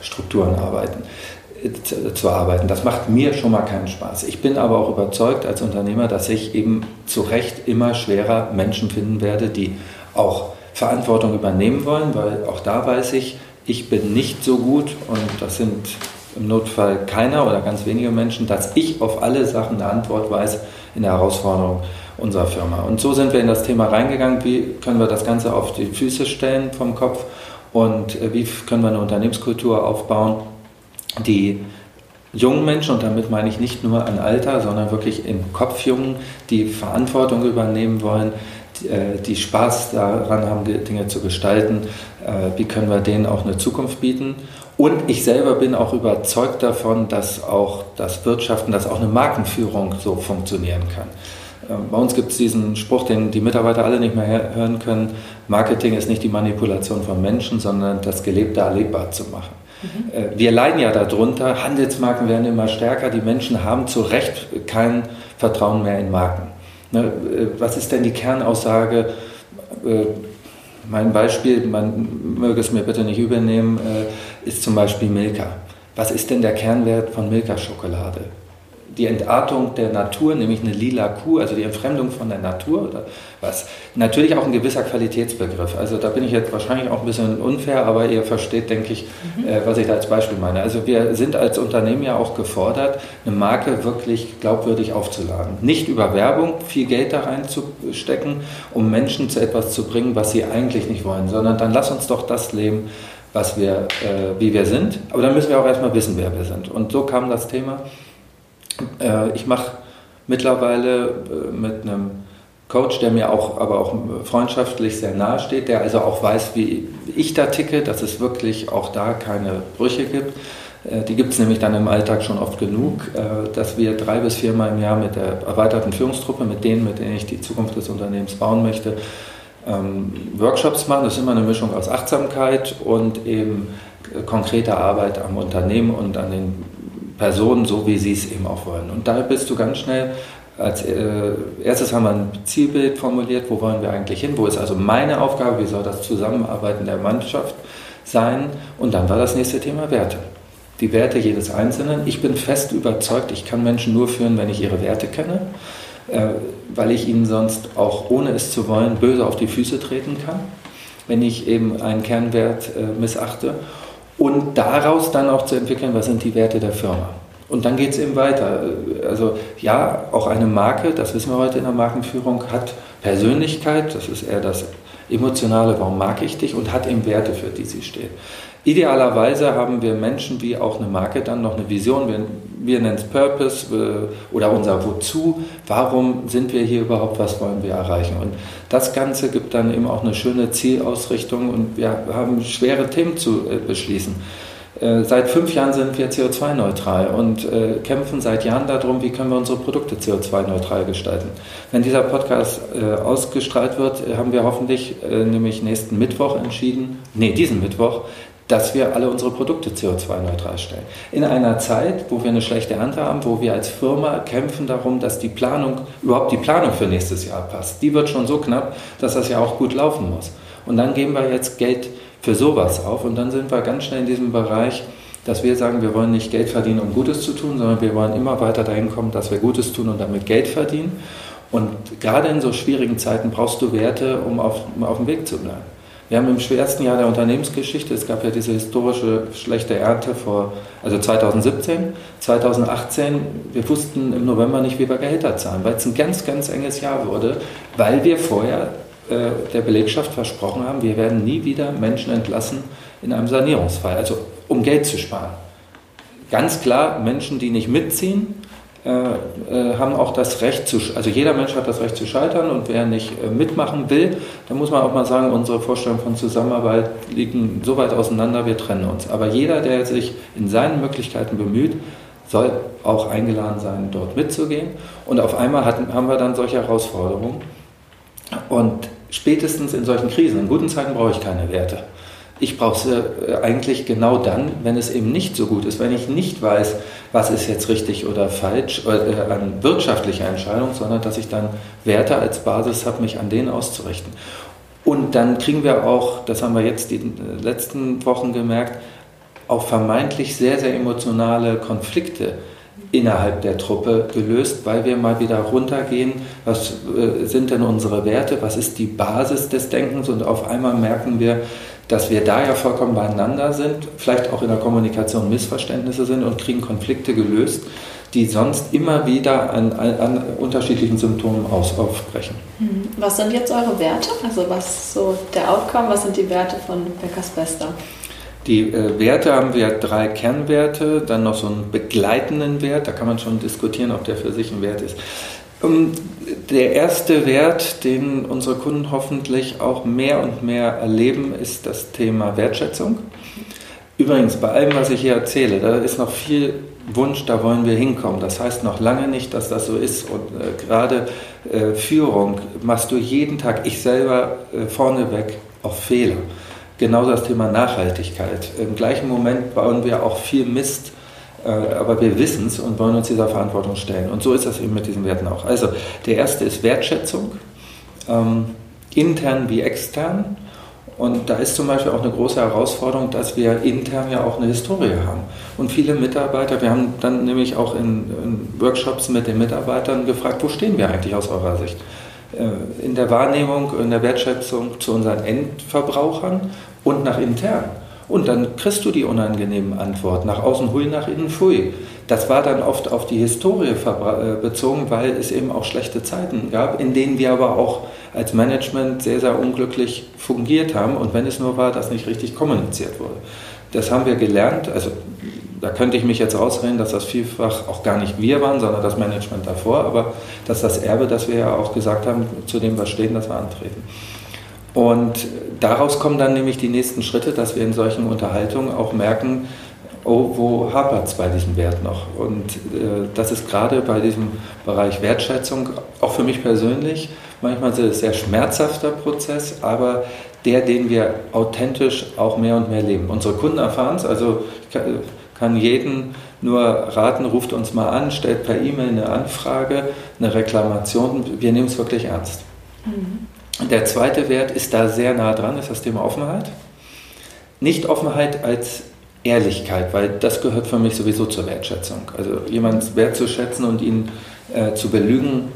Strukturen arbeiten zu arbeiten. Das macht mir schon mal keinen Spaß. Ich bin aber auch überzeugt als Unternehmer, dass ich eben zu Recht immer schwerer Menschen finden werde, die auch Verantwortung übernehmen wollen, weil auch da weiß ich, ich bin nicht so gut und das sind im Notfall keiner oder ganz wenige Menschen, dass ich auf alle Sachen eine Antwort weiß in der Herausforderung unserer Firma. Und so sind wir in das Thema reingegangen, wie können wir das Ganze auf die Füße stellen vom Kopf und äh, wie können wir eine Unternehmenskultur aufbauen, die jungen Menschen, und damit meine ich nicht nur an Alter, sondern wirklich im Kopf jungen, die Verantwortung übernehmen wollen, äh, die Spaß daran haben, Dinge zu gestalten, äh, wie können wir denen auch eine Zukunft bieten. Und ich selber bin auch überzeugt davon, dass auch das Wirtschaften, dass auch eine Markenführung so funktionieren kann. Äh, bei uns gibt es diesen Spruch, den die Mitarbeiter alle nicht mehr hören können. Marketing ist nicht die Manipulation von Menschen, sondern das Gelebte erlebbar zu machen. Mhm. Wir leiden ja darunter, Handelsmarken werden immer stärker, die Menschen haben zu Recht kein Vertrauen mehr in Marken. Ne, äh, was ist denn die Kernaussage? Äh, mein Beispiel, man möge es mir bitte nicht übernehmen, ist zum Beispiel Milka. Was ist denn der Kernwert von Milka-Schokolade? Die Entartung der Natur, nämlich eine lila Kuh, also die Entfremdung von der Natur oder was. Natürlich auch ein gewisser Qualitätsbegriff. Also da bin ich jetzt wahrscheinlich auch ein bisschen unfair, aber ihr versteht, denke ich, mhm. äh, was ich da als Beispiel meine. Also wir sind als Unternehmen ja auch gefordert, eine Marke wirklich glaubwürdig aufzuladen. Nicht über Werbung viel Geld da reinzustecken, um Menschen zu etwas zu bringen, was sie eigentlich nicht wollen, sondern dann lass uns doch das leben, was wir, äh, wie wir sind. Aber dann müssen wir auch erstmal wissen, wer wir sind. Und so kam das Thema. Äh, ich mache mittlerweile äh, mit einem Coach, der mir auch, aber auch freundschaftlich sehr nahe steht, der also auch weiß, wie ich da ticke, dass es wirklich auch da keine Brüche gibt. Äh, die gibt es nämlich dann im Alltag schon oft genug, dass wir drei bis viermal im Jahr mit der erweiterten Führungstruppe, mit denen, mit denen ich die Zukunft des Unternehmens bauen möchte, ähm, Workshops machen. Das ist immer eine Mischung aus Achtsamkeit und eben konkreter Arbeit am Unternehmen und an den Personen so, wie sie es eben auch wollen. Und da bist du ganz schnell, als äh, erstes haben wir ein Zielbild formuliert, wo wollen wir eigentlich hin, wo ist also meine Aufgabe, wie soll das Zusammenarbeiten der Mannschaft sein. Und dann war das nächste Thema Werte. Die Werte jedes Einzelnen. Ich bin fest überzeugt, ich kann Menschen nur führen, wenn ich ihre Werte kenne, äh, weil ich ihnen sonst auch ohne es zu wollen böse auf die Füße treten kann, wenn ich eben einen Kernwert äh, missachte und daraus dann auch zu entwickeln, was sind die Werte der Firma. Und dann geht es eben weiter. Also ja, auch eine Marke, das wissen wir heute in der Markenführung, hat Persönlichkeit, das ist eher das emotionale, warum mag ich dich und hat eben Werte, für die sie steht. Idealerweise haben wir Menschen wie auch eine Marke dann noch eine Vision. Wir, wir nennen es Purpose äh, oder unser Wozu. Warum sind wir hier überhaupt? Was wollen wir erreichen? Und das Ganze gibt dann eben auch eine schöne Zielausrichtung und wir haben schwere Themen zu äh, beschließen. Äh, seit fünf Jahren sind wir CO2-neutral und äh, kämpfen seit Jahren darum, wie können wir unsere Produkte CO2-neutral gestalten. Wenn dieser Podcast äh, ausgestrahlt wird, haben wir hoffentlich nämlich nächsten Mittwoch entschieden, nee, diesen Mittwoch, dass wir alle unsere Produkte CO2-neutral stellen. In einer Zeit, wo wir eine schlechte Ernte haben, wo wir als Firma kämpfen darum, dass die Planung, überhaupt die Planung für nächstes Jahr passt. Die wird schon so knapp, dass das ja auch gut laufen muss. Und dann geben wir jetzt Geld für sowas auf und dann sind wir ganz schnell in diesem Bereich, dass wir sagen, wir wollen nicht Geld verdienen, um Gutes zu tun, sondern wir wollen immer weiter dahin kommen, dass wir Gutes tun und damit Geld verdienen. Und gerade in so schwierigen Zeiten brauchst du Werte, um auf, um auf dem Weg zu bleiben. Wir haben im schwersten Jahr der Unternehmensgeschichte, es gab ja diese historische schlechte Ernte vor, also 2017, 2018, wir wussten im November nicht, wie wir Gehälter zahlen, weil es ein ganz, ganz enges Jahr wurde, weil wir vorher äh, der Belegschaft versprochen haben, wir werden nie wieder Menschen entlassen in einem Sanierungsfall, also um Geld zu sparen. Ganz klar, Menschen, die nicht mitziehen, haben auch das Recht zu, also jeder Mensch hat das Recht zu scheitern und wer nicht äh, mitmachen will, dann muss man auch mal sagen, unsere Vorstellungen von Zusammenarbeit liegen so weit auseinander, wir trennen uns. Aber jeder, der sich in seinen Möglichkeiten bemüht, soll auch eingeladen sein, dort mitzugehen. Und auf einmal hatten, haben wir dann solche Herausforderungen. Und spätestens in solchen Krisen, in guten Zeiten brauche ich keine Werte. Ich brauche sie äh, eigentlich genau dann, wenn es eben nicht so gut ist, wenn ich nicht weiß, was ist jetzt richtig oder falsch äh, an wirtschaftlicher Entscheidung, sondern dass ich dann Werte als Basis habe, mich an denen auszurichten. Und dann kriegen wir auch, das haben wir jetzt die äh, letzten Wochen gemerkt, auch vermeintlich sehr, sehr emotionale Konflikte innerhalb der Truppe gelöst, weil wir mal wieder runtergehen, was äh, sind denn unsere Werte, was ist die Basis des Denkens? Und auf einmal merken wir, dass wir da ja vollkommen beieinander sind, vielleicht auch in der Kommunikation Missverständnisse sind und kriegen Konflikte gelöst, die sonst immer wieder an, an unterschiedlichen Symptomen aus, aufbrechen. Mhm. Was sind jetzt eure Werte? Also was ist so der Outcome? Was sind die Werte von Beckers Bester? Die äh, Werte haben wir drei Kernwerte, dann noch so einen begleitenden Wert, da kann man schon diskutieren, ob der für sich ein Wert ist. Ähm, der erste Wert, den unsere Kunden hoffentlich auch mehr und mehr erleben, ist das Thema Wertschätzung. Übrigens, bei allem, was ich hier erzähle, da ist noch viel Wunsch, da wollen wir hinkommen. Das heißt noch lange nicht, dass das so ist. Und äh, gerade äh, Führung machst du jeden Tag, ich selber äh, vorneweg, auch Fehler. Genauso das Thema Nachhaltigkeit. Im gleichen Moment bauen wir auch viel Mist aber wir wissen es und wollen uns dieser Verantwortung stellen. Und so ist das eben mit diesen Werten auch. Also der erste ist Wertschätzung, ähm, intern wie extern. Und da ist zum Beispiel auch eine große Herausforderung, dass wir intern ja auch eine Historie haben. Und viele Mitarbeiter, wir haben dann nämlich auch in, in Workshops mit den Mitarbeitern gefragt, wo stehen wir eigentlich aus eurer Sicht? Äh, in der Wahrnehmung, in der Wertschätzung zu unseren Endverbrauchern und nach intern. Und dann kriegst du die unangenehmen Antworten. Nach außen hui, nach innen pfui. Das war dann oft auf die Historie äh, bezogen, weil es eben auch schlechte Zeiten gab, in denen wir aber auch als Management sehr, sehr unglücklich fungiert haben. Und wenn es nur war, dass nicht richtig kommuniziert wurde. Das haben wir gelernt. Also da könnte ich mich jetzt ausreden, dass das vielfach auch gar nicht wir waren, sondern das Management davor. Aber das ist das Erbe, das wir ja auch gesagt haben, zu dem wir stehen, das wir antreten. Und daraus kommen dann nämlich die nächsten Schritte, dass wir in solchen Unterhaltungen auch merken, oh, wo hapert es bei diesem Wert noch? Und äh, das ist gerade bei diesem Bereich Wertschätzung, auch für mich persönlich, manchmal ein sehr schmerzhafter Prozess, aber der, den wir authentisch auch mehr und mehr leben. Unsere Kunden erfahren es, also ich kann, jeden nur raten, ruft uns mal an, stellt per E-Mail eine Anfrage, eine Reklamation, wir nehmen es wirklich ernst. Mhm. Der zweite Wert ist da sehr nah dran, ist das Thema Offenheit. Nicht Offenheit als Ehrlichkeit, weil das gehört für mich sowieso zur Wertschätzung. Also jemanden wertzuschätzen und ihn äh, zu belügen,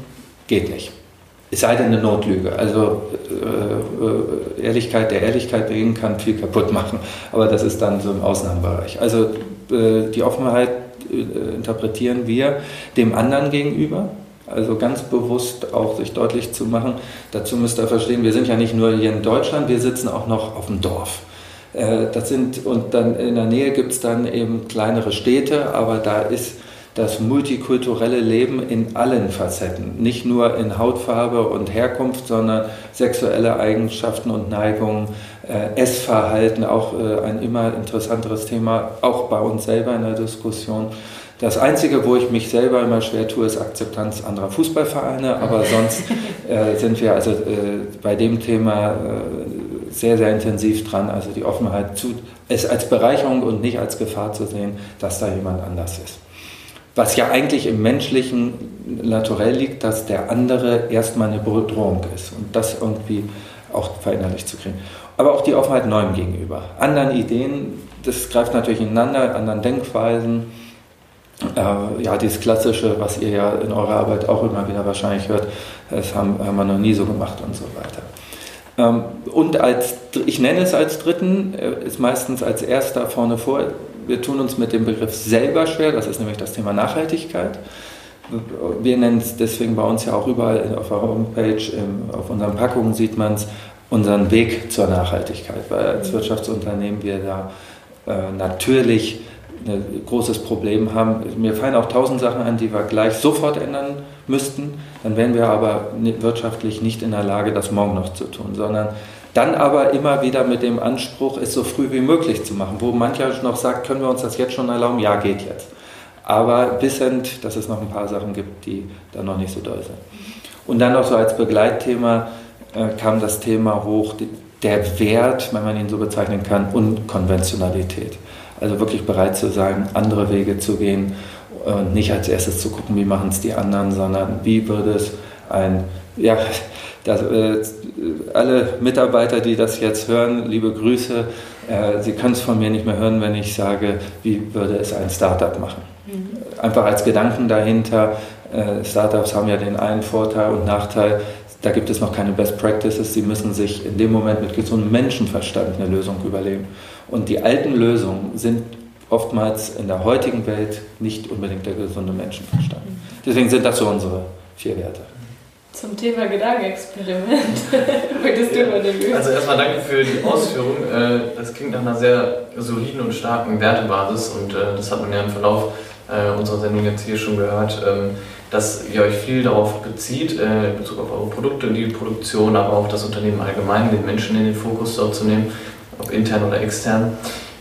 geht nicht. Es sei denn eine Notlüge. Also äh, äh, Ehrlichkeit der Ehrlichkeit wegen kann viel kaputt machen, aber das ist dann so im Ausnahmebereich. Also äh, die Offenheit äh, interpretieren wir dem anderen gegenüber, Also ganz bewusst auch sich deutlich zu machen. Dazu müsst ihr verstehen, wir sind ja nicht nur hier in Deutschland, wir sitzen auch noch auf dem Dorf. Äh, das sind, und dann in der Nähe gibt es dann eben kleinere Städte, aber da ist das multikulturelle Leben in allen Facetten, nicht nur in Hautfarbe und Herkunft, sondern sexuelle Eigenschaften und Neigungen, äh, Essverhalten, auch äh, ein immer interessanteres Thema, auch bei uns selber in der Diskussion. Das Einzige, wo ich mich selber immer schwer tue, ist Akzeptanz anderer Fußballvereine, aber sonst äh, sind wir also äh, bei dem Thema äh, sehr, sehr intensiv dran, also die Offenheit zu, es als Bereicherung und nicht als Gefahr zu sehen, dass da jemand anders ist. Was ja eigentlich im menschlichen Naturell liegt, dass der andere erstmal eine Bedrohung ist und das irgendwie auch verinnerlicht zu kriegen. Aber auch die Offenheit neuem gegenüber. Anderen Ideen, das greift natürlich ineinander, anderen Denkweisen. Äh, ja, dieses Klassische, was ihr ja in eurer Arbeit auch immer wieder wahrscheinlich hört, das haben, haben wir noch nie so gemacht und so weiter. Ähm, und als, ich nenne es als Dritten, äh, ist meistens als Erster vorne vor, wir tun uns mit dem Begriff selber schwer, das ist nämlich das Thema Nachhaltigkeit. Wir nennen es deswegen bei uns ja auch überall auf der Homepage, auf unseren Packungen sieht man es, unseren Weg zur Nachhaltigkeit, weil als Wirtschaftsunternehmen wir da äh, natürlich ein großes Problem haben. Mir fallen auch tausend Sachen an, die wir gleich sofort ändern müssten. Dann wären wir aber wirtschaftlich nicht in der Lage, das morgen noch zu tun, sondern dann aber immer wieder mit dem Anspruch, es so früh wie möglich zu machen, wo mancher noch sagt, können wir uns das jetzt schon erlauben? Ja, geht jetzt. Aber wissend, dass es noch ein paar Sachen gibt, die da noch nicht so doll sind. Und dann noch so als Begleitthema äh, kam das Thema hoch, der Wert, wenn man ihn so bezeichnen kann, und Konventionalität. Also wirklich bereit zu sein, andere Wege zu gehen und nicht als erstes zu gucken, wie machen es die anderen, sondern wie würde es ein, ja, das, äh, alle Mitarbeiter, die das jetzt hören, liebe Grüße. Äh, Sie können es von mir nicht mehr hören, wenn ich sage, wie würde es ein Startup machen. Mhm. Einfach als Gedanken dahinter. Äh, Startups haben ja den einen Vorteil und Nachteil, da gibt es noch keine Best Practices. Sie müssen sich in dem Moment mit gesundem Menschenverstand eine Lösung überlegen. Und die alten Lösungen sind oftmals in der heutigen Welt nicht unbedingt der gesunde Menschenverstand. Deswegen sind das so unsere vier Werte. Zum Thema Gedankenexperiment. Möchtest du ja. übernehmen? Also erstmal danke für die Ausführung. Äh, das klingt nach einer sehr soliden und starken Wertebasis und äh, das hat man ja im Verlauf äh, unserer Sendung jetzt hier schon gehört, ähm, dass ihr euch viel darauf bezieht, in Bezug auf eure Produkte, die Produktion, aber auch das Unternehmen allgemein, den Menschen in den Fokus dort zu nehmen, ob intern oder extern.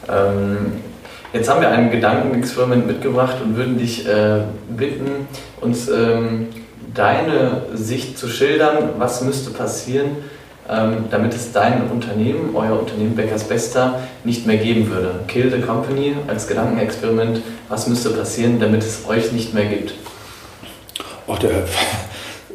Ähm, jetzt haben wir ein Gedankenexperiment mitgebracht und würden dich bitten, uns ähm, deine Sicht zu schildern, was müsste passieren, damit es dein Unternehmen, euer Unternehmen Beckers Bester, nicht mehr geben würde. Kill the Company als Gedankenexperiment, was müsste passieren, damit es euch nicht mehr gibt? Oh, der,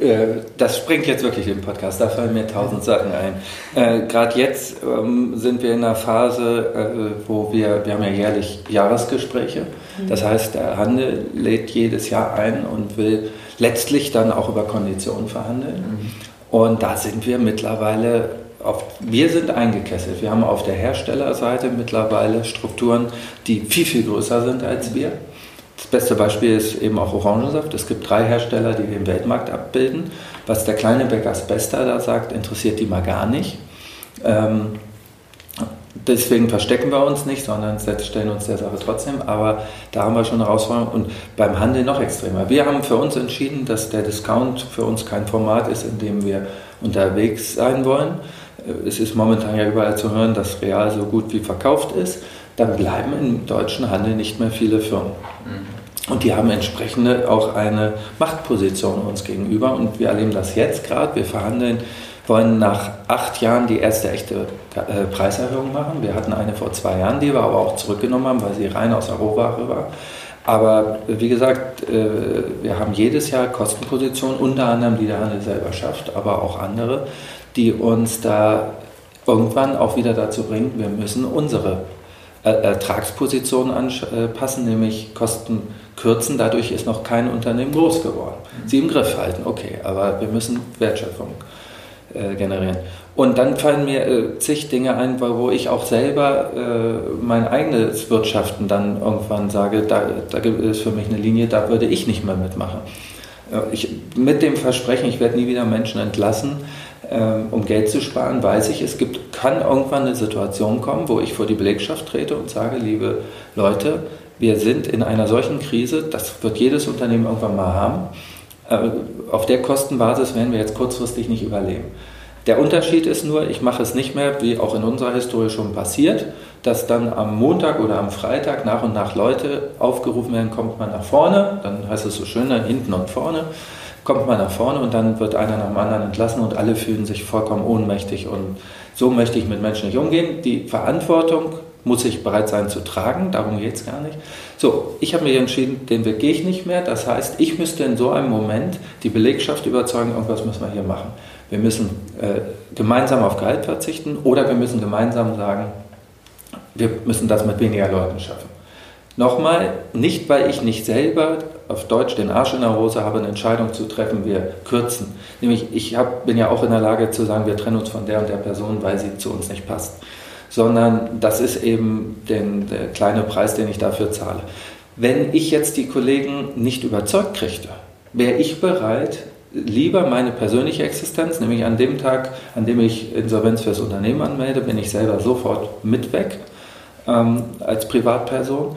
äh, das springt jetzt wirklich im Podcast, da fallen mir tausend Sachen ein. Äh, Gerade jetzt ähm, sind wir in einer Phase, äh, wo wir, wir haben ja jährlich Jahresgespräche. Mhm. Das heißt, der Handel lädt jedes Jahr ein und will letztlich dann auch über Konditionen verhandeln. Mhm. Und da sind wir mittlerweile, auf, wir sind eingekesselt. Wir haben auf der Herstellerseite mittlerweile Strukturen, die viel, viel größer sind als wir. Das beste Beispiel ist eben auch Orangensaft. Es gibt drei Hersteller, die den Weltmarkt abbilden. Was der kleine Bäckers Bester da sagt, interessiert die mal gar nicht. Ähm, Deswegen verstecken wir uns nicht, sondern stellen uns der Sache trotzdem. Aber da haben wir schon eine Herausforderung und beim Handel noch extremer. Wir haben für uns entschieden, dass der Discount für uns kein Format ist, in dem wir unterwegs sein wollen. Es ist momentan ja überall zu hören, dass Real so gut wie verkauft ist. Dann bleiben im deutschen Handel nicht mehr viele Firmen. Mhm. Und die haben entsprechende auch eine Machtposition uns gegenüber. Und wir erleben das jetzt gerade. Wir verhandeln wollen nach acht Jahren die erste echte Preiserhöhung machen. Wir hatten eine vor zwei Jahren, die wir aber auch zurückgenommen haben, weil sie rein aus der Rohware war. Aber wie gesagt, äh, wir haben jedes Jahr Kostenpositionen, unter anderem die der Handel selber schafft, aber auch andere, die uns da irgendwann auch wieder dazu bringen, wir müssen unsere Ertragspositionen anpassen, nämlich Kosten kürzen. Dadurch ist noch kein Unternehmen groß geworden. Sie im Griff halten, okay, aber wir müssen Wertschöpfung äh, generieren. Und dann fallen mir äh, zig Dinge ein, wo ich auch selber äh, mein eigenes Wirtschaften dann irgendwann sage, da, da ist für mich eine Linie, da würde ich nicht mehr mitmachen. Ich, mit dem Versprechen, ich werde nie wieder Menschen entlassen, ähm, um Geld zu sparen, weiß ich, es gibt, kann irgendwann eine Situation kommen, wo ich vor die Belegschaft trete und sage, liebe Leute, wir sind in einer solchen Krise, das wird jedes Unternehmen irgendwann mal haben. Äh, auf der Kostenbasis werden wir jetzt kurzfristig nicht überleben. Der Unterschied ist nur, ich mache es nicht mehr, wie auch in unserer Historie schon passiert, dass dann am Montag oder am Freitag nach und nach Leute aufgerufen werden, kommt man nach vorne, dann heißt es so schön, dann hinten und vorne, kommt man nach vorne und dann wird einer nach dem anderen entlassen und alle fühlen sich vollkommen ohnmächtig und so möchte ich mit Menschen nicht umgehen. Die Verantwortung muss ich bereit sein zu tragen, darum geht es gar nicht. So, ich habe mich entschieden, den Weg gehe ich nicht mehr. Das heißt, ich müsste in so einem Moment die Belegschaft überzeugen, irgendwas müssen wir hier machen. Wir müssen äh, gemeinsam auf Gehalt verzichten oder wir müssen gemeinsam sagen, wir müssen das mit weniger Leuten schaffen. Nochmal, nicht weil ich nicht selber auf Deutsch den Arsch in der Hose habe, eine Entscheidung zu treffen, wir kürzen. Nämlich, ich hab, bin ja auch in der Lage zu sagen, wir trennen uns von der und der Person, weil sie zu uns nicht passt. Sondern das ist eben den, der kleine Preis, den ich dafür zahle. Wenn ich jetzt die Kollegen nicht überzeugt kriegte, wäre ich bereit, lieber meine persönliche Existenz, nämlich an dem Tag, an dem ich Insolvenz fürs Unternehmen anmelde, bin ich selber sofort mit weg ähm, als Privatperson.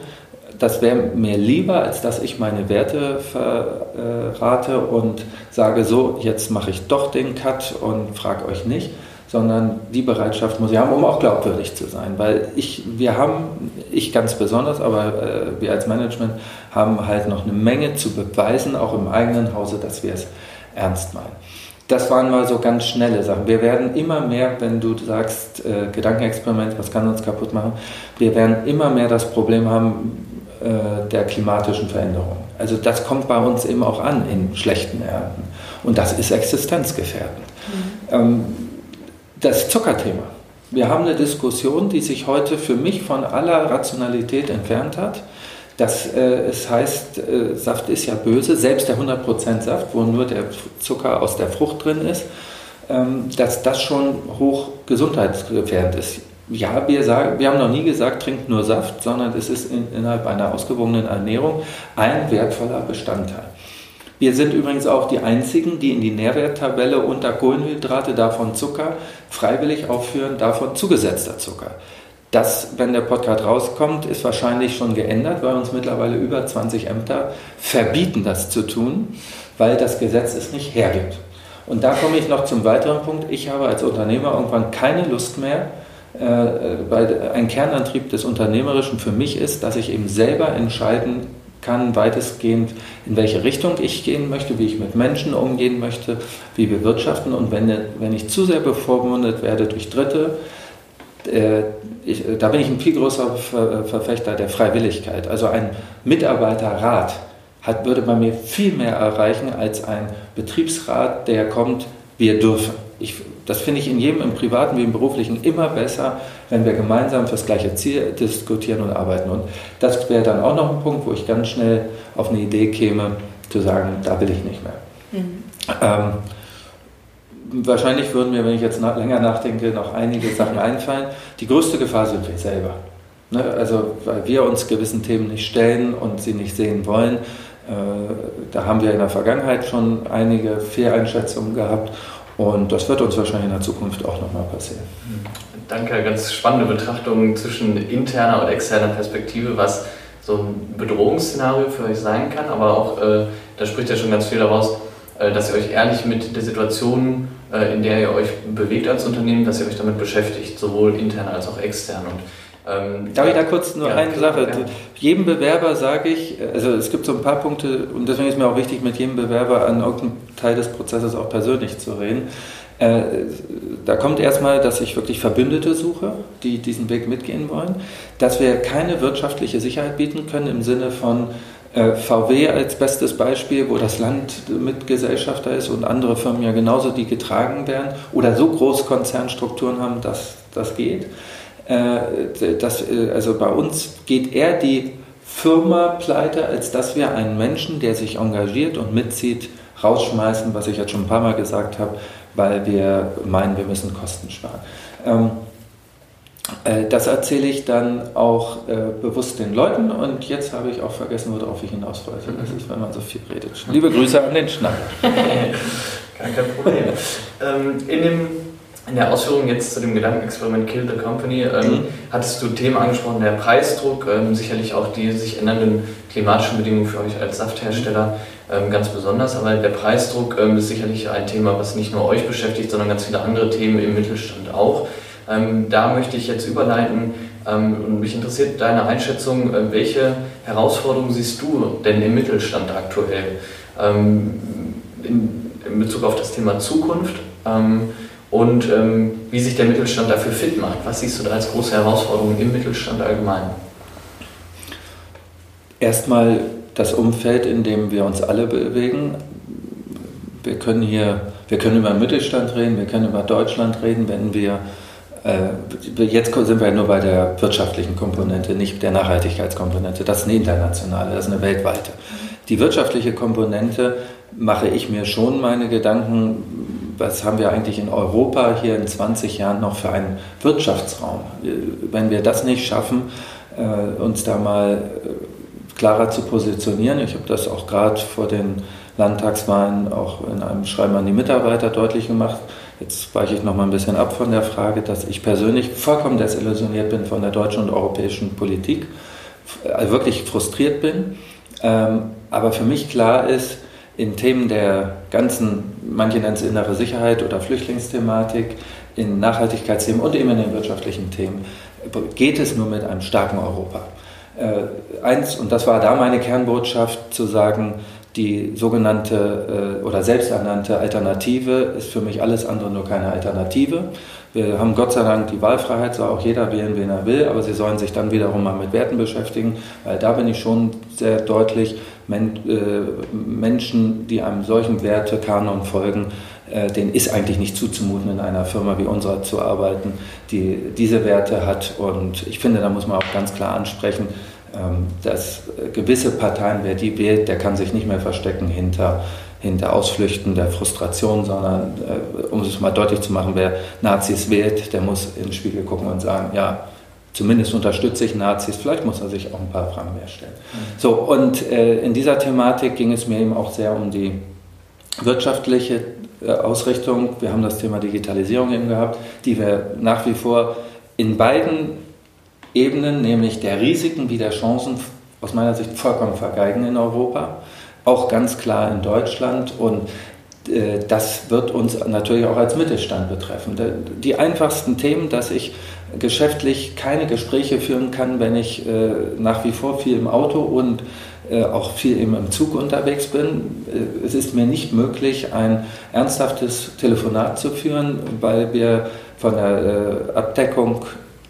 Das wäre mir lieber, als dass ich meine Werte verrate und sage, so, jetzt mache ich doch den Cut und frage euch nicht, sondern die Bereitschaft muss ich haben, um auch glaubwürdig zu sein. Weil ich, wir haben, ich ganz besonders, aber äh, wir als Management haben halt noch eine Menge zu beweisen, auch im eigenen Hause, dass wir es ernst meinen. Das waren mal so ganz schnelle Sachen. Wir werden immer mehr, wenn du sagst, äh, Gedankenexperiment, was kann uns kaputt machen, wir werden immer mehr das Problem haben äh, der klimatischen Veränderung. Also das kommt bei uns eben auch an in schlechten Ernten. Und das ist existenzgefährdend. Mhm. Ähm, das Zuckerthema. Wir haben eine Diskussion, die sich heute für mich von aller Rationalität entfernt hat dass äh, es heißt, äh, Saft ist ja böse, selbst der 100% Saft, wo nur der Zucker aus der Frucht drin ist, ähm, dass das schon hoch gesundheitsgefährdend ist. Ja, wir, sagen, wir haben noch nie gesagt, trinkt nur Saft, sondern es ist in, innerhalb einer ausgewogenen Ernährung ein wertvoller Bestandteil. Wir sind übrigens auch die Einzigen, die in die Nährwerttabelle unter Kohlenhydrate, davon Zucker, freiwillig aufführen, davon zugesetzter Zucker. Das, wenn der Podcast rauskommt, ist wahrscheinlich schon geändert, weil uns mittlerweile über 20 Ämter verbieten, das zu tun, weil das Gesetz es nicht hergibt. Und da komme ich noch zum weiteren Punkt. Ich habe als Unternehmer irgendwann keine Lust mehr, äh, weil ein Kernantrieb des Unternehmerischen für mich ist, dass ich eben selber entscheiden kann, weitestgehend, in welche Richtung ich gehen möchte, wie ich mit Menschen umgehen möchte, wie wir wirtschaften. Und wenn, wenn ich zu sehr bevormundet werde durch Dritte, ich, da bin ich ein viel größerer Verfechter der Freiwilligkeit. Also ein Mitarbeiterrat hat, würde bei mir viel mehr erreichen als ein Betriebsrat, der kommt, wir dürfen. Ich, das finde ich in jedem, im privaten wie im beruflichen, immer besser, wenn wir gemeinsam fürs gleiche Ziel diskutieren und arbeiten. Und das wäre dann auch noch ein Punkt, wo ich ganz schnell auf eine Idee käme, zu sagen, da will ich nicht mehr. Mhm. Ähm, wahrscheinlich würden mir, wenn ich jetzt nach, länger nachdenke, noch einige Sachen einfallen. Die größte Gefahr sind wir selber. Ne? Also, weil wir uns gewissen Themen nicht stellen und sie nicht sehen wollen. Äh, da haben wir in der Vergangenheit schon einige Fehleinschätzungen gehabt und das wird uns wahrscheinlich in der Zukunft auch nochmal passieren. Danke, ganz spannende Betrachtungen zwischen interner und externer Perspektive, was so ein Bedrohungsszenario für euch sein kann, aber auch, äh, da spricht ja schon ganz viel daraus, äh, dass ihr euch ehrlich mit der Situation, in der ihr euch bewegt als Unternehmen, dass ihr euch damit beschäftigt, sowohl intern als auch extern. Und, ähm, Darf ich da kurz nur ja, eine Sache? Ja. Jedem Bewerber sage ich, also es gibt so ein paar Punkte und deswegen ist mir auch wichtig, mit jedem Bewerber an irgendeinem Teil des Prozesses auch persönlich zu reden. Äh, da kommt erstmal, dass ich wirklich Verbündete suche, die diesen Weg mitgehen wollen, dass wir keine wirtschaftliche Sicherheit bieten können im Sinne von, äh, VW als bestes Beispiel, wo das Land Mitgesellschafter ist und andere Firmen ja genauso, die getragen werden oder so groß Konzernstrukturen haben, dass das geht. Äh, das, äh, also bei uns geht eher die Firma pleite, als dass wir einen Menschen, der sich engagiert und mitzieht, rausschmeißen, was ich jetzt schon ein paar Mal gesagt habe, weil wir meinen, wir müssen Kosten sparen. Äh, das erzähle ich dann auch äh, bewusst den Leuten und jetzt habe ich auch vergessen, worauf ich hinaus wollte. Das ist, wenn man so viel redet. Liebe Grüße an den Schnack. Kein, kein Problem. ähm, in, dem, in der Ausführung jetzt zu dem Gedankenexperiment Kill the Company ähm, mhm. hattest du Themen angesprochen, der Preisdruck, ähm, sicherlich auch die sich ändernden klimatischen Bedingungen für euch als Safthersteller ähm, ganz besonders, aber der Preisdruck ähm, ist sicherlich ein Thema, was nicht nur euch beschäftigt, sondern ganz viele andere Themen im Mittelstand auch. Ähm, da möchte ich jetzt überleiten ähm, und mich interessiert deine Einschätzung, äh, welche Herausforderungen siehst du denn im Mittelstand aktuell ähm, in, in, Bezug auf das Thema Zukunft ähm, und ähm, wie sich der Mittelstand dafür fit macht? Was siehst du da als große Herausforderungen im Mittelstand allgemein? Erstmal das Umfeld, in dem wir uns alle bewegen. Wir können hier, wir können über den Mittelstand reden, wir können über Deutschland reden, wenn wir jetzt sind wir nur bei der wirtschaftlichen Komponente, nicht der Nachhaltigkeitskomponente. Das ist eine internationale, das ist eine weltweite. Die wirtschaftliche Komponente mache ich mir schon meine Gedanken, was haben wir eigentlich in Europa hier in 20 Jahren noch für einen Wirtschaftsraum? Wenn wir das nicht schaffen, äh, uns da mal äh, klarer zu positionieren, ich habe das auch gerade vor den Landtagswahlen auch in einem Schreiben an die Mitarbeiter deutlich gemacht, Jetzt weiche ich noch mal ein bisschen ab von der Frage, dass ich persönlich vollkommen desillusioniert bin von der deutschen und europäischen Politik, äh, wirklich frustriert bin. Ähm, aber für mich klar ist, in Themen der ganzen, manche nennen es innere Sicherheit oder Flüchtlingsthematik, in Nachhaltigkeitsthemen und eben in den wirtschaftlichen Themen, geht es nur mit einem starken Europa. Äh, eins, und das war da meine Kernbotschaft, zu sagen, die sogenannte äh, oder selbsternannte Alternative ist für mich alles andere nur keine Alternative. Wir haben Gott sei Dank die Wahlfreiheit, soll auch jeder wählen, wen er will, aber sie sollen sich dann wiederum mal mit Werten beschäftigen, weil da bin ich schon sehr deutlich, Men äh, Menschen, die einem solchen Wertekanon folgen, äh, denen ist eigentlich nicht zuzumuten, in einer Firma wie unserer zu arbeiten, die diese Werte hat. Und ich finde, da muss man auch ganz klar ansprechen, dass gewisse Parteien, wer die wählt, der kann sich nicht mehr verstecken hinter, hinter Ausflüchten der Frustration, sondern äh, um es mal deutlich zu machen, wer Nazis wählt, der muss in den Spiegel gucken und sagen, ja, zumindest unterstütze ich Nazis, vielleicht muss er sich auch ein paar Fragen mehr stellen. Mhm. So, und äh, in dieser Thematik ging es mir eben auch sehr um die wirtschaftliche äh, Ausrichtung. Wir haben das Thema Digitalisierung eben gehabt, die wir nach wie vor in beiden Ebenen, nämlich der Risiken wie der Chancen, aus meiner Sicht vollkommen vergeigen in Europa, auch ganz klar in Deutschland und äh, das wird uns natürlich auch als Mittelstand betreffen. Die einfachsten Themen, dass ich geschäftlich keine Gespräche führen kann, wenn ich äh, nach wie vor viel im Auto und äh, auch viel im Zug unterwegs bin. Es ist mir nicht möglich, ein ernsthaftes Telefonat zu führen, weil wir von der Abdeckung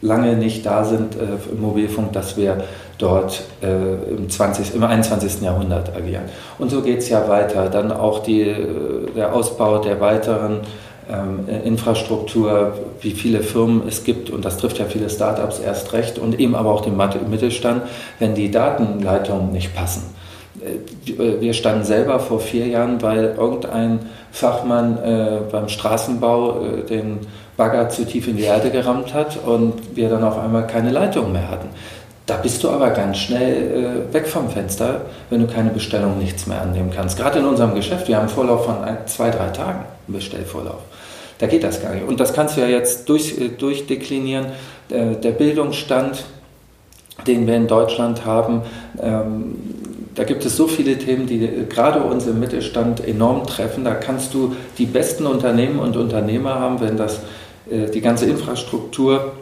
lange nicht da sind äh, im Mobilfunk, dass wir dort äh, im, 20, im 21. Jahrhundert agieren. Und so geht es ja weiter. Dann auch die, äh, der Ausbau der weiteren ähm, Infrastruktur, wie viele Firmen es gibt, und das trifft ja viele Startups erst recht, und eben aber auch den Mittelstand, wenn die Datenleitungen nicht passen. Wir standen selber vor vier Jahren, weil irgendein Fachmann beim Straßenbau den Bagger zu tief in die Erde gerammt hat und wir dann auf einmal keine Leitung mehr hatten. Da bist du aber ganz schnell äh, weg vom Fenster, wenn du keine Bestellung, nichts mehr annehmen kannst. Gerade in unserem Geschäft, wir haben einen Vorlauf von ein, zwei, drei Tagen, einen Bestellvorlauf. Da geht das gar nicht. Und das kannst du ja jetzt durch, äh, durchdeklinieren. Äh, der Bildungsstand, den wir in Deutschland haben, ähm, da gibt es so viele Themen, die äh, gerade uns im Mittelstand enorm treffen. Da kannst du die besten Unternehmen und Unternehmer haben, wenn das die ganze Infrastruktur,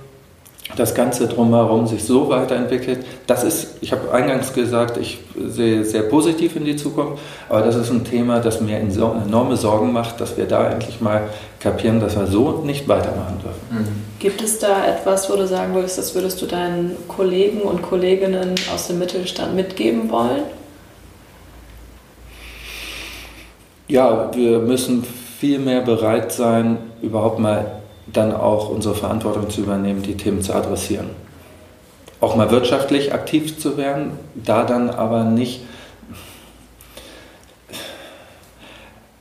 das Ganze drumherum sich so weiterentwickelt. Das ist, ich habe eingangs gesagt, ich sehe sehr positiv in die Zukunft, aber das ist ein Thema, das mir enorme Sorgen macht, dass wir da endlich mal kapieren, dass wir so nicht weitermachen dürfen. Mhm. Gibt es da etwas, wo du sagen würdest, das würdest du deinen Kollegen und Kolleginnen aus dem Mittelstand mitgeben wollen? Ja, wir müssen viel mehr bereit sein, überhaupt mal dann auch unsere Verantwortung zu übernehmen, die Themen zu adressieren. Auch mal wirtschaftlich aktiv zu werden, da dann aber nicht.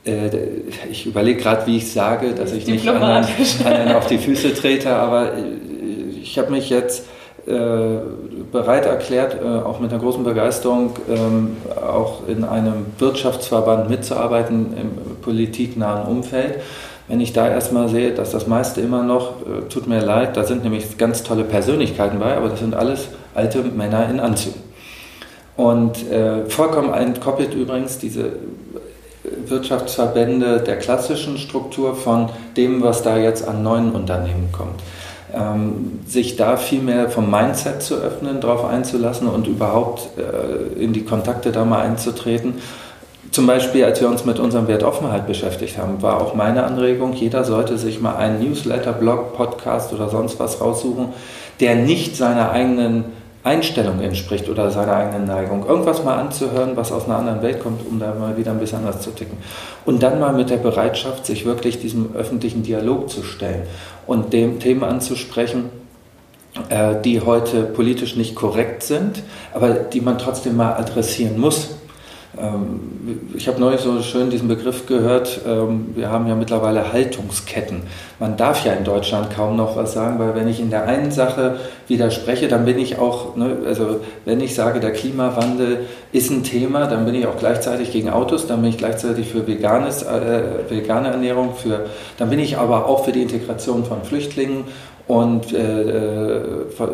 Äh, ich überlege gerade, wie ich sage, dass ich nicht anderen, anderen auf die Füße trete, aber äh, ich habe mich jetzt äh, bereit erklärt, äh, auch mit einer großen Begeisterung, ähm, auch in einem Wirtschaftsverband mitzuarbeiten im politiknahen Umfeld. Wenn ich da erstmal sehe, dass das meiste immer noch, äh, tut mir leid, da sind nämlich ganz tolle Persönlichkeiten bei, aber das sind alles alte Männer in Anzügen. Und äh, vollkommen entkoppelt übrigens diese Wirtschaftsverbände der klassischen Struktur von dem, was da jetzt an neuen Unternehmen kommt. Ähm, sich da viel mehr vom Mindset zu öffnen, darauf einzulassen und überhaupt äh, in die Kontakte da mal einzutreten. Zum Beispiel, als wir uns mit unserem Wert Offenheit beschäftigt haben, war auch meine Anregung, jeder sollte sich mal einen Newsletter, Blog, Podcast oder sonst was raussuchen, der nicht seiner eigenen Einstellung entspricht oder seiner eigenen Neigung. Irgendwas mal anzuhören, was aus einer anderen Welt kommt, um da mal wieder ein bisschen anders zu ticken. Und dann mal mit der Bereitschaft, sich wirklich diesem öffentlichen Dialog zu stellen und dem Themen anzusprechen, äh, die heute politisch nicht korrekt sind, aber die man trotzdem mal adressieren muss. Ähm, ich habe neulich so schön diesen Begriff gehört, ähm, wir haben ja mittlerweile Haltungsketten. Man darf ja in Deutschland kaum noch was sagen, weil wenn ich in der einen Sache widerspreche, dann bin ich auch, ne, also wenn ich sage, der Klimawandel ist ein Thema, dann bin ich auch gleichzeitig gegen Autos, dann bin ich gleichzeitig für veganes, äh, vegane Ernährung, für, dann bin ich aber auch für die Integration von Flüchtlingen und äh, äh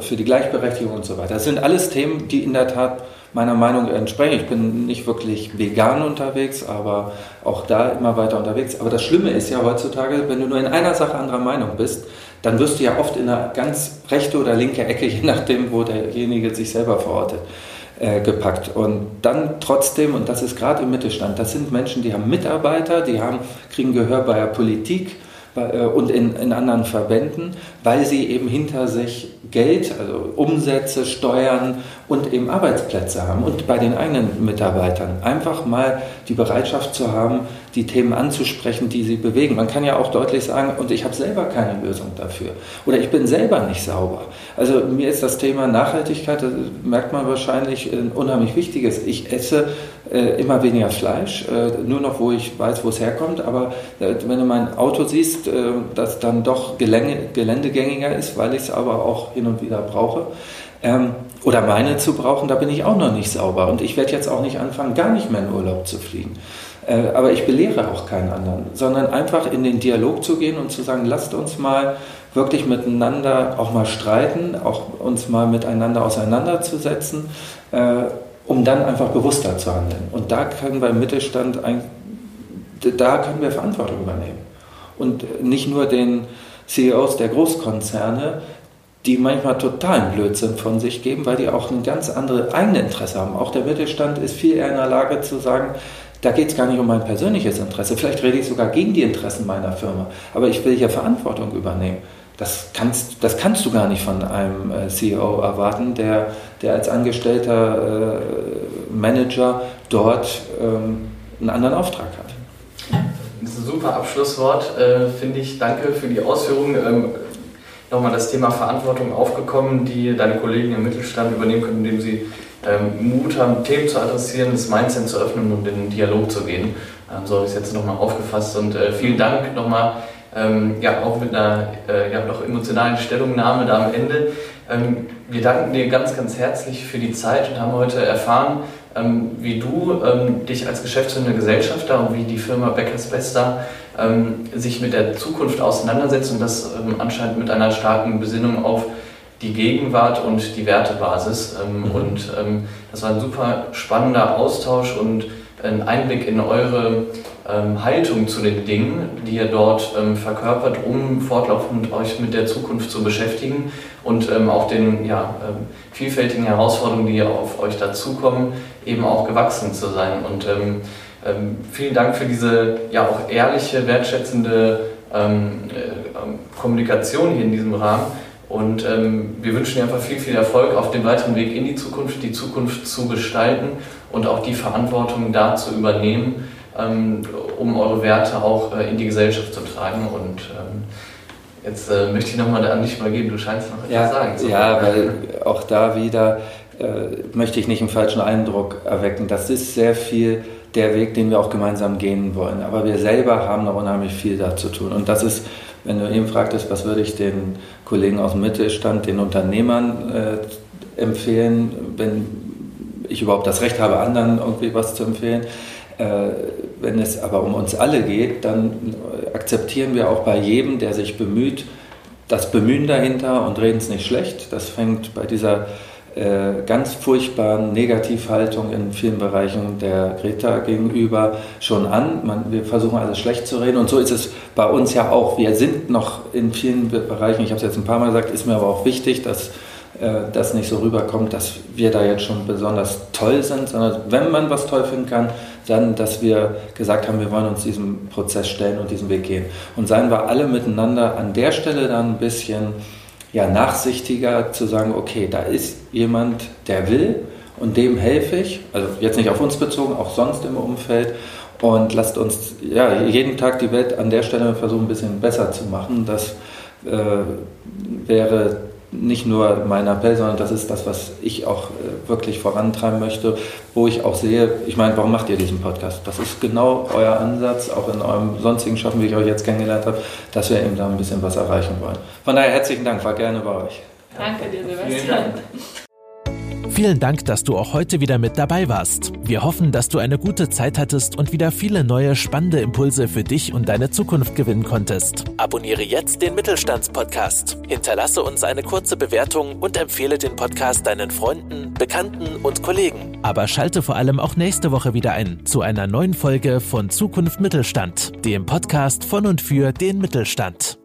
für die Gleichberechtigung und so weiter. Das sind alles Themen, die in der Tat meiner Meinung entsprechen. Ich bin nicht wirklich vegan unterwegs, aber auch da immer weiter unterwegs. Aber das Schlimme ist ja heutzutage, wenn du nur in einer Sache anderer Meinung bist, dann wirst du ja oft in eine ganz rechte oder linke Ecke, je nachdem, wo derjenige sich selber verortet, äh, gepackt. Und dann trotzdem, und das ist gerade im Mittelstand, das sind Menschen, die haben Mitarbeiter, die haben, kriegen Gehör bei der Politik äh, und in, in anderen Verbänden, weil sie eben hinter sich Geld, also Umsätze, Steuern und eben Arbeitsplätze haben und bei den eigenen Mitarbeitern einfach mal die Bereitschaft zu haben, die Themen anzusprechen, die sie bewegen. Man kann ja auch deutlich sagen, und ich habe selber keine Lösung dafür oder ich bin selber nicht sauber. Also mir ist das Thema Nachhaltigkeit, das merkt man wahrscheinlich, ein unheimlich wichtiges. Ich esse äh, immer weniger Fleisch, äh, nur noch, wo ich weiß, wo es herkommt, aber äh, wenn du mein Auto siehst, äh, das dann doch gelänge, geländegängiger ist, weil ich es aber auch hin und wieder brauche, ähm, oder meine zu brauchen, da bin ich auch noch nicht sauber. Und ich werde jetzt auch nicht anfangen, gar nicht mehr in Urlaub zu fliegen. Äh, aber ich belehre auch keinen anderen, sondern einfach in den Dialog zu gehen und zu sagen, lasst uns mal wirklich miteinander auch mal streiten, auch uns mal miteinander auseinanderzusetzen, äh, um dann einfach bewusster zu handeln. Und da können wir im Mittelstand, ein, da können wir Verantwortung übernehmen. Und nicht nur den CEOs der Großkonzerne, die manchmal totalen Blödsinn von sich geben, weil die auch ein ganz anderes eigene Interesse haben. Auch der Mittelstand ist viel eher in der Lage zu sagen, da geht es gar nicht um mein persönliches Interesse. Vielleicht rede ich sogar gegen die Interessen meiner Firma, aber ich will hier Verantwortung übernehmen. Das kannst, das kannst du gar nicht von einem äh, CEO erwarten, der, der als angestellter äh, Manager dort ähm, einen anderen Auftrag hat. Das ist ein super Abschlusswort, äh, finde ich. Danke für die Ausführungen. Ähm, nochmal das Thema Verantwortung aufgekommen, die deine Kollegen im Mittelstand übernehmen können, indem sie ähm, Mut haben, Themen zu adressieren, das Mindset zu öffnen und in den Dialog zu gehen. Ähm, so habe ich es jetzt nochmal aufgefasst und äh, vielen Dank nochmal, ähm, ja, auch mit einer äh, ja, noch emotionalen Stellungnahme da am Ende. Ähm, wir danken dir ganz, ganz herzlich für die Zeit und haben heute erfahren, ähm, wie du ähm, dich als geschäftsführender Gesellschafter und wie die Firma Beckers Bester sich mit der Zukunft auseinandersetzt und das anscheinend mit einer starken Besinnung auf die Gegenwart und die Wertebasis. Ähm, mhm. Und ähm, das war ein super spannender Austausch und ein Einblick in eure ähm, Haltung zu den Dingen, die ihr dort ähm, verkörpert, um fortlaufend euch mit der Zukunft zu beschäftigen und ähm, auch den ja, ähm, vielfältigen Herausforderungen, die auf euch dazukommen, eben auch gewachsen zu sein. Und vielen Dank für diese ja auch ehrliche, wertschätzende äh, Kommunikation hier in diesem Rahmen. Und ähm, wir wünschen dir einfach viel, viel Erfolg auf dem weiteren Weg in die Zukunft, die Zukunft zu gestalten und auch die Verantwortung da zu übernehmen, ähm, um eure Werte auch äh, in die Gesellschaft zu tragen. Und ähm, jetzt äh, möchte ich nochmal an dich mal geben, du scheinst noch etwas ja, sagen zu Ja, weil auch da wieder äh, möchte ich nicht einen falschen Eindruck erwecken. Das ist sehr viel der Weg, den wir auch gemeinsam gehen wollen. Aber wir selber haben noch unheimlich viel da zu tun. Und das ist wenn du eben fragtest, was würde ich den Kollegen aus dem Mittelstand, den Unternehmern äh, empfehlen, wenn ich überhaupt das Recht habe, anderen irgendwie was zu empfehlen. Äh, wenn es aber um uns alle geht, dann akzeptieren wir auch bei jedem, der sich bemüht, das Bemühen dahinter und reden es nicht schlecht. Das fängt bei dieser ganz furchtbaren Negativhaltung in vielen Bereichen der Greta gegenüber schon an. Man, wir versuchen alles schlecht zu reden und so ist es bei uns ja auch. Wir sind noch in vielen Bereichen, ich habe es jetzt ein paar Mal gesagt, ist mir aber auch wichtig, dass äh, das nicht so rüberkommt, dass wir da jetzt schon besonders toll sind, sondern wenn man was toll finden kann, dann, dass wir gesagt haben, wir wollen uns diesem Prozess stellen und diesen Weg gehen. Und seien wir alle miteinander an der Stelle dann ein bisschen ja, nachsichtiger zu sagen, okay, da ist jemand, der will und dem helfe ich, also jetzt nicht auf uns bezogen, auch sonst im Umfeld und lasst uns ja, jeden Tag die Welt an der Stelle versuchen, ein bisschen besser zu machen. Das äh, wäre nicht nur mein Appell, sondern das ist das, was ich auch äh, wirklich vorantreiben möchte, wo ich auch sehe, ich meine, warum macht ihr diesen Podcast? Das ist genau euer Ansatz, auch in eurem sonstigen Schaffen, wie ich euch jetzt kennengelernt habe, dass wir eben da ein bisschen was erreichen wollen. Von daher herzlichen Dank, war gerne bei euch. Danke dir, Sebastian. Vielen Dank, dass du auch heute wieder mit dabei warst. Wir hoffen, dass du eine gute Zeit hattest und wieder viele neue spannende Impulse für dich und deine Zukunft gewinnen konntest. Abonniere jetzt den Mittelstandspodcast. Hinterlasse uns eine kurze Bewertung und empfehle den Podcast deinen Freunden, Bekannten und Kollegen. Aber schalte vor allem auch nächste Woche wieder ein zu einer neuen Folge von Zukunft Mittelstand, dem Podcast von und für den Mittelstand.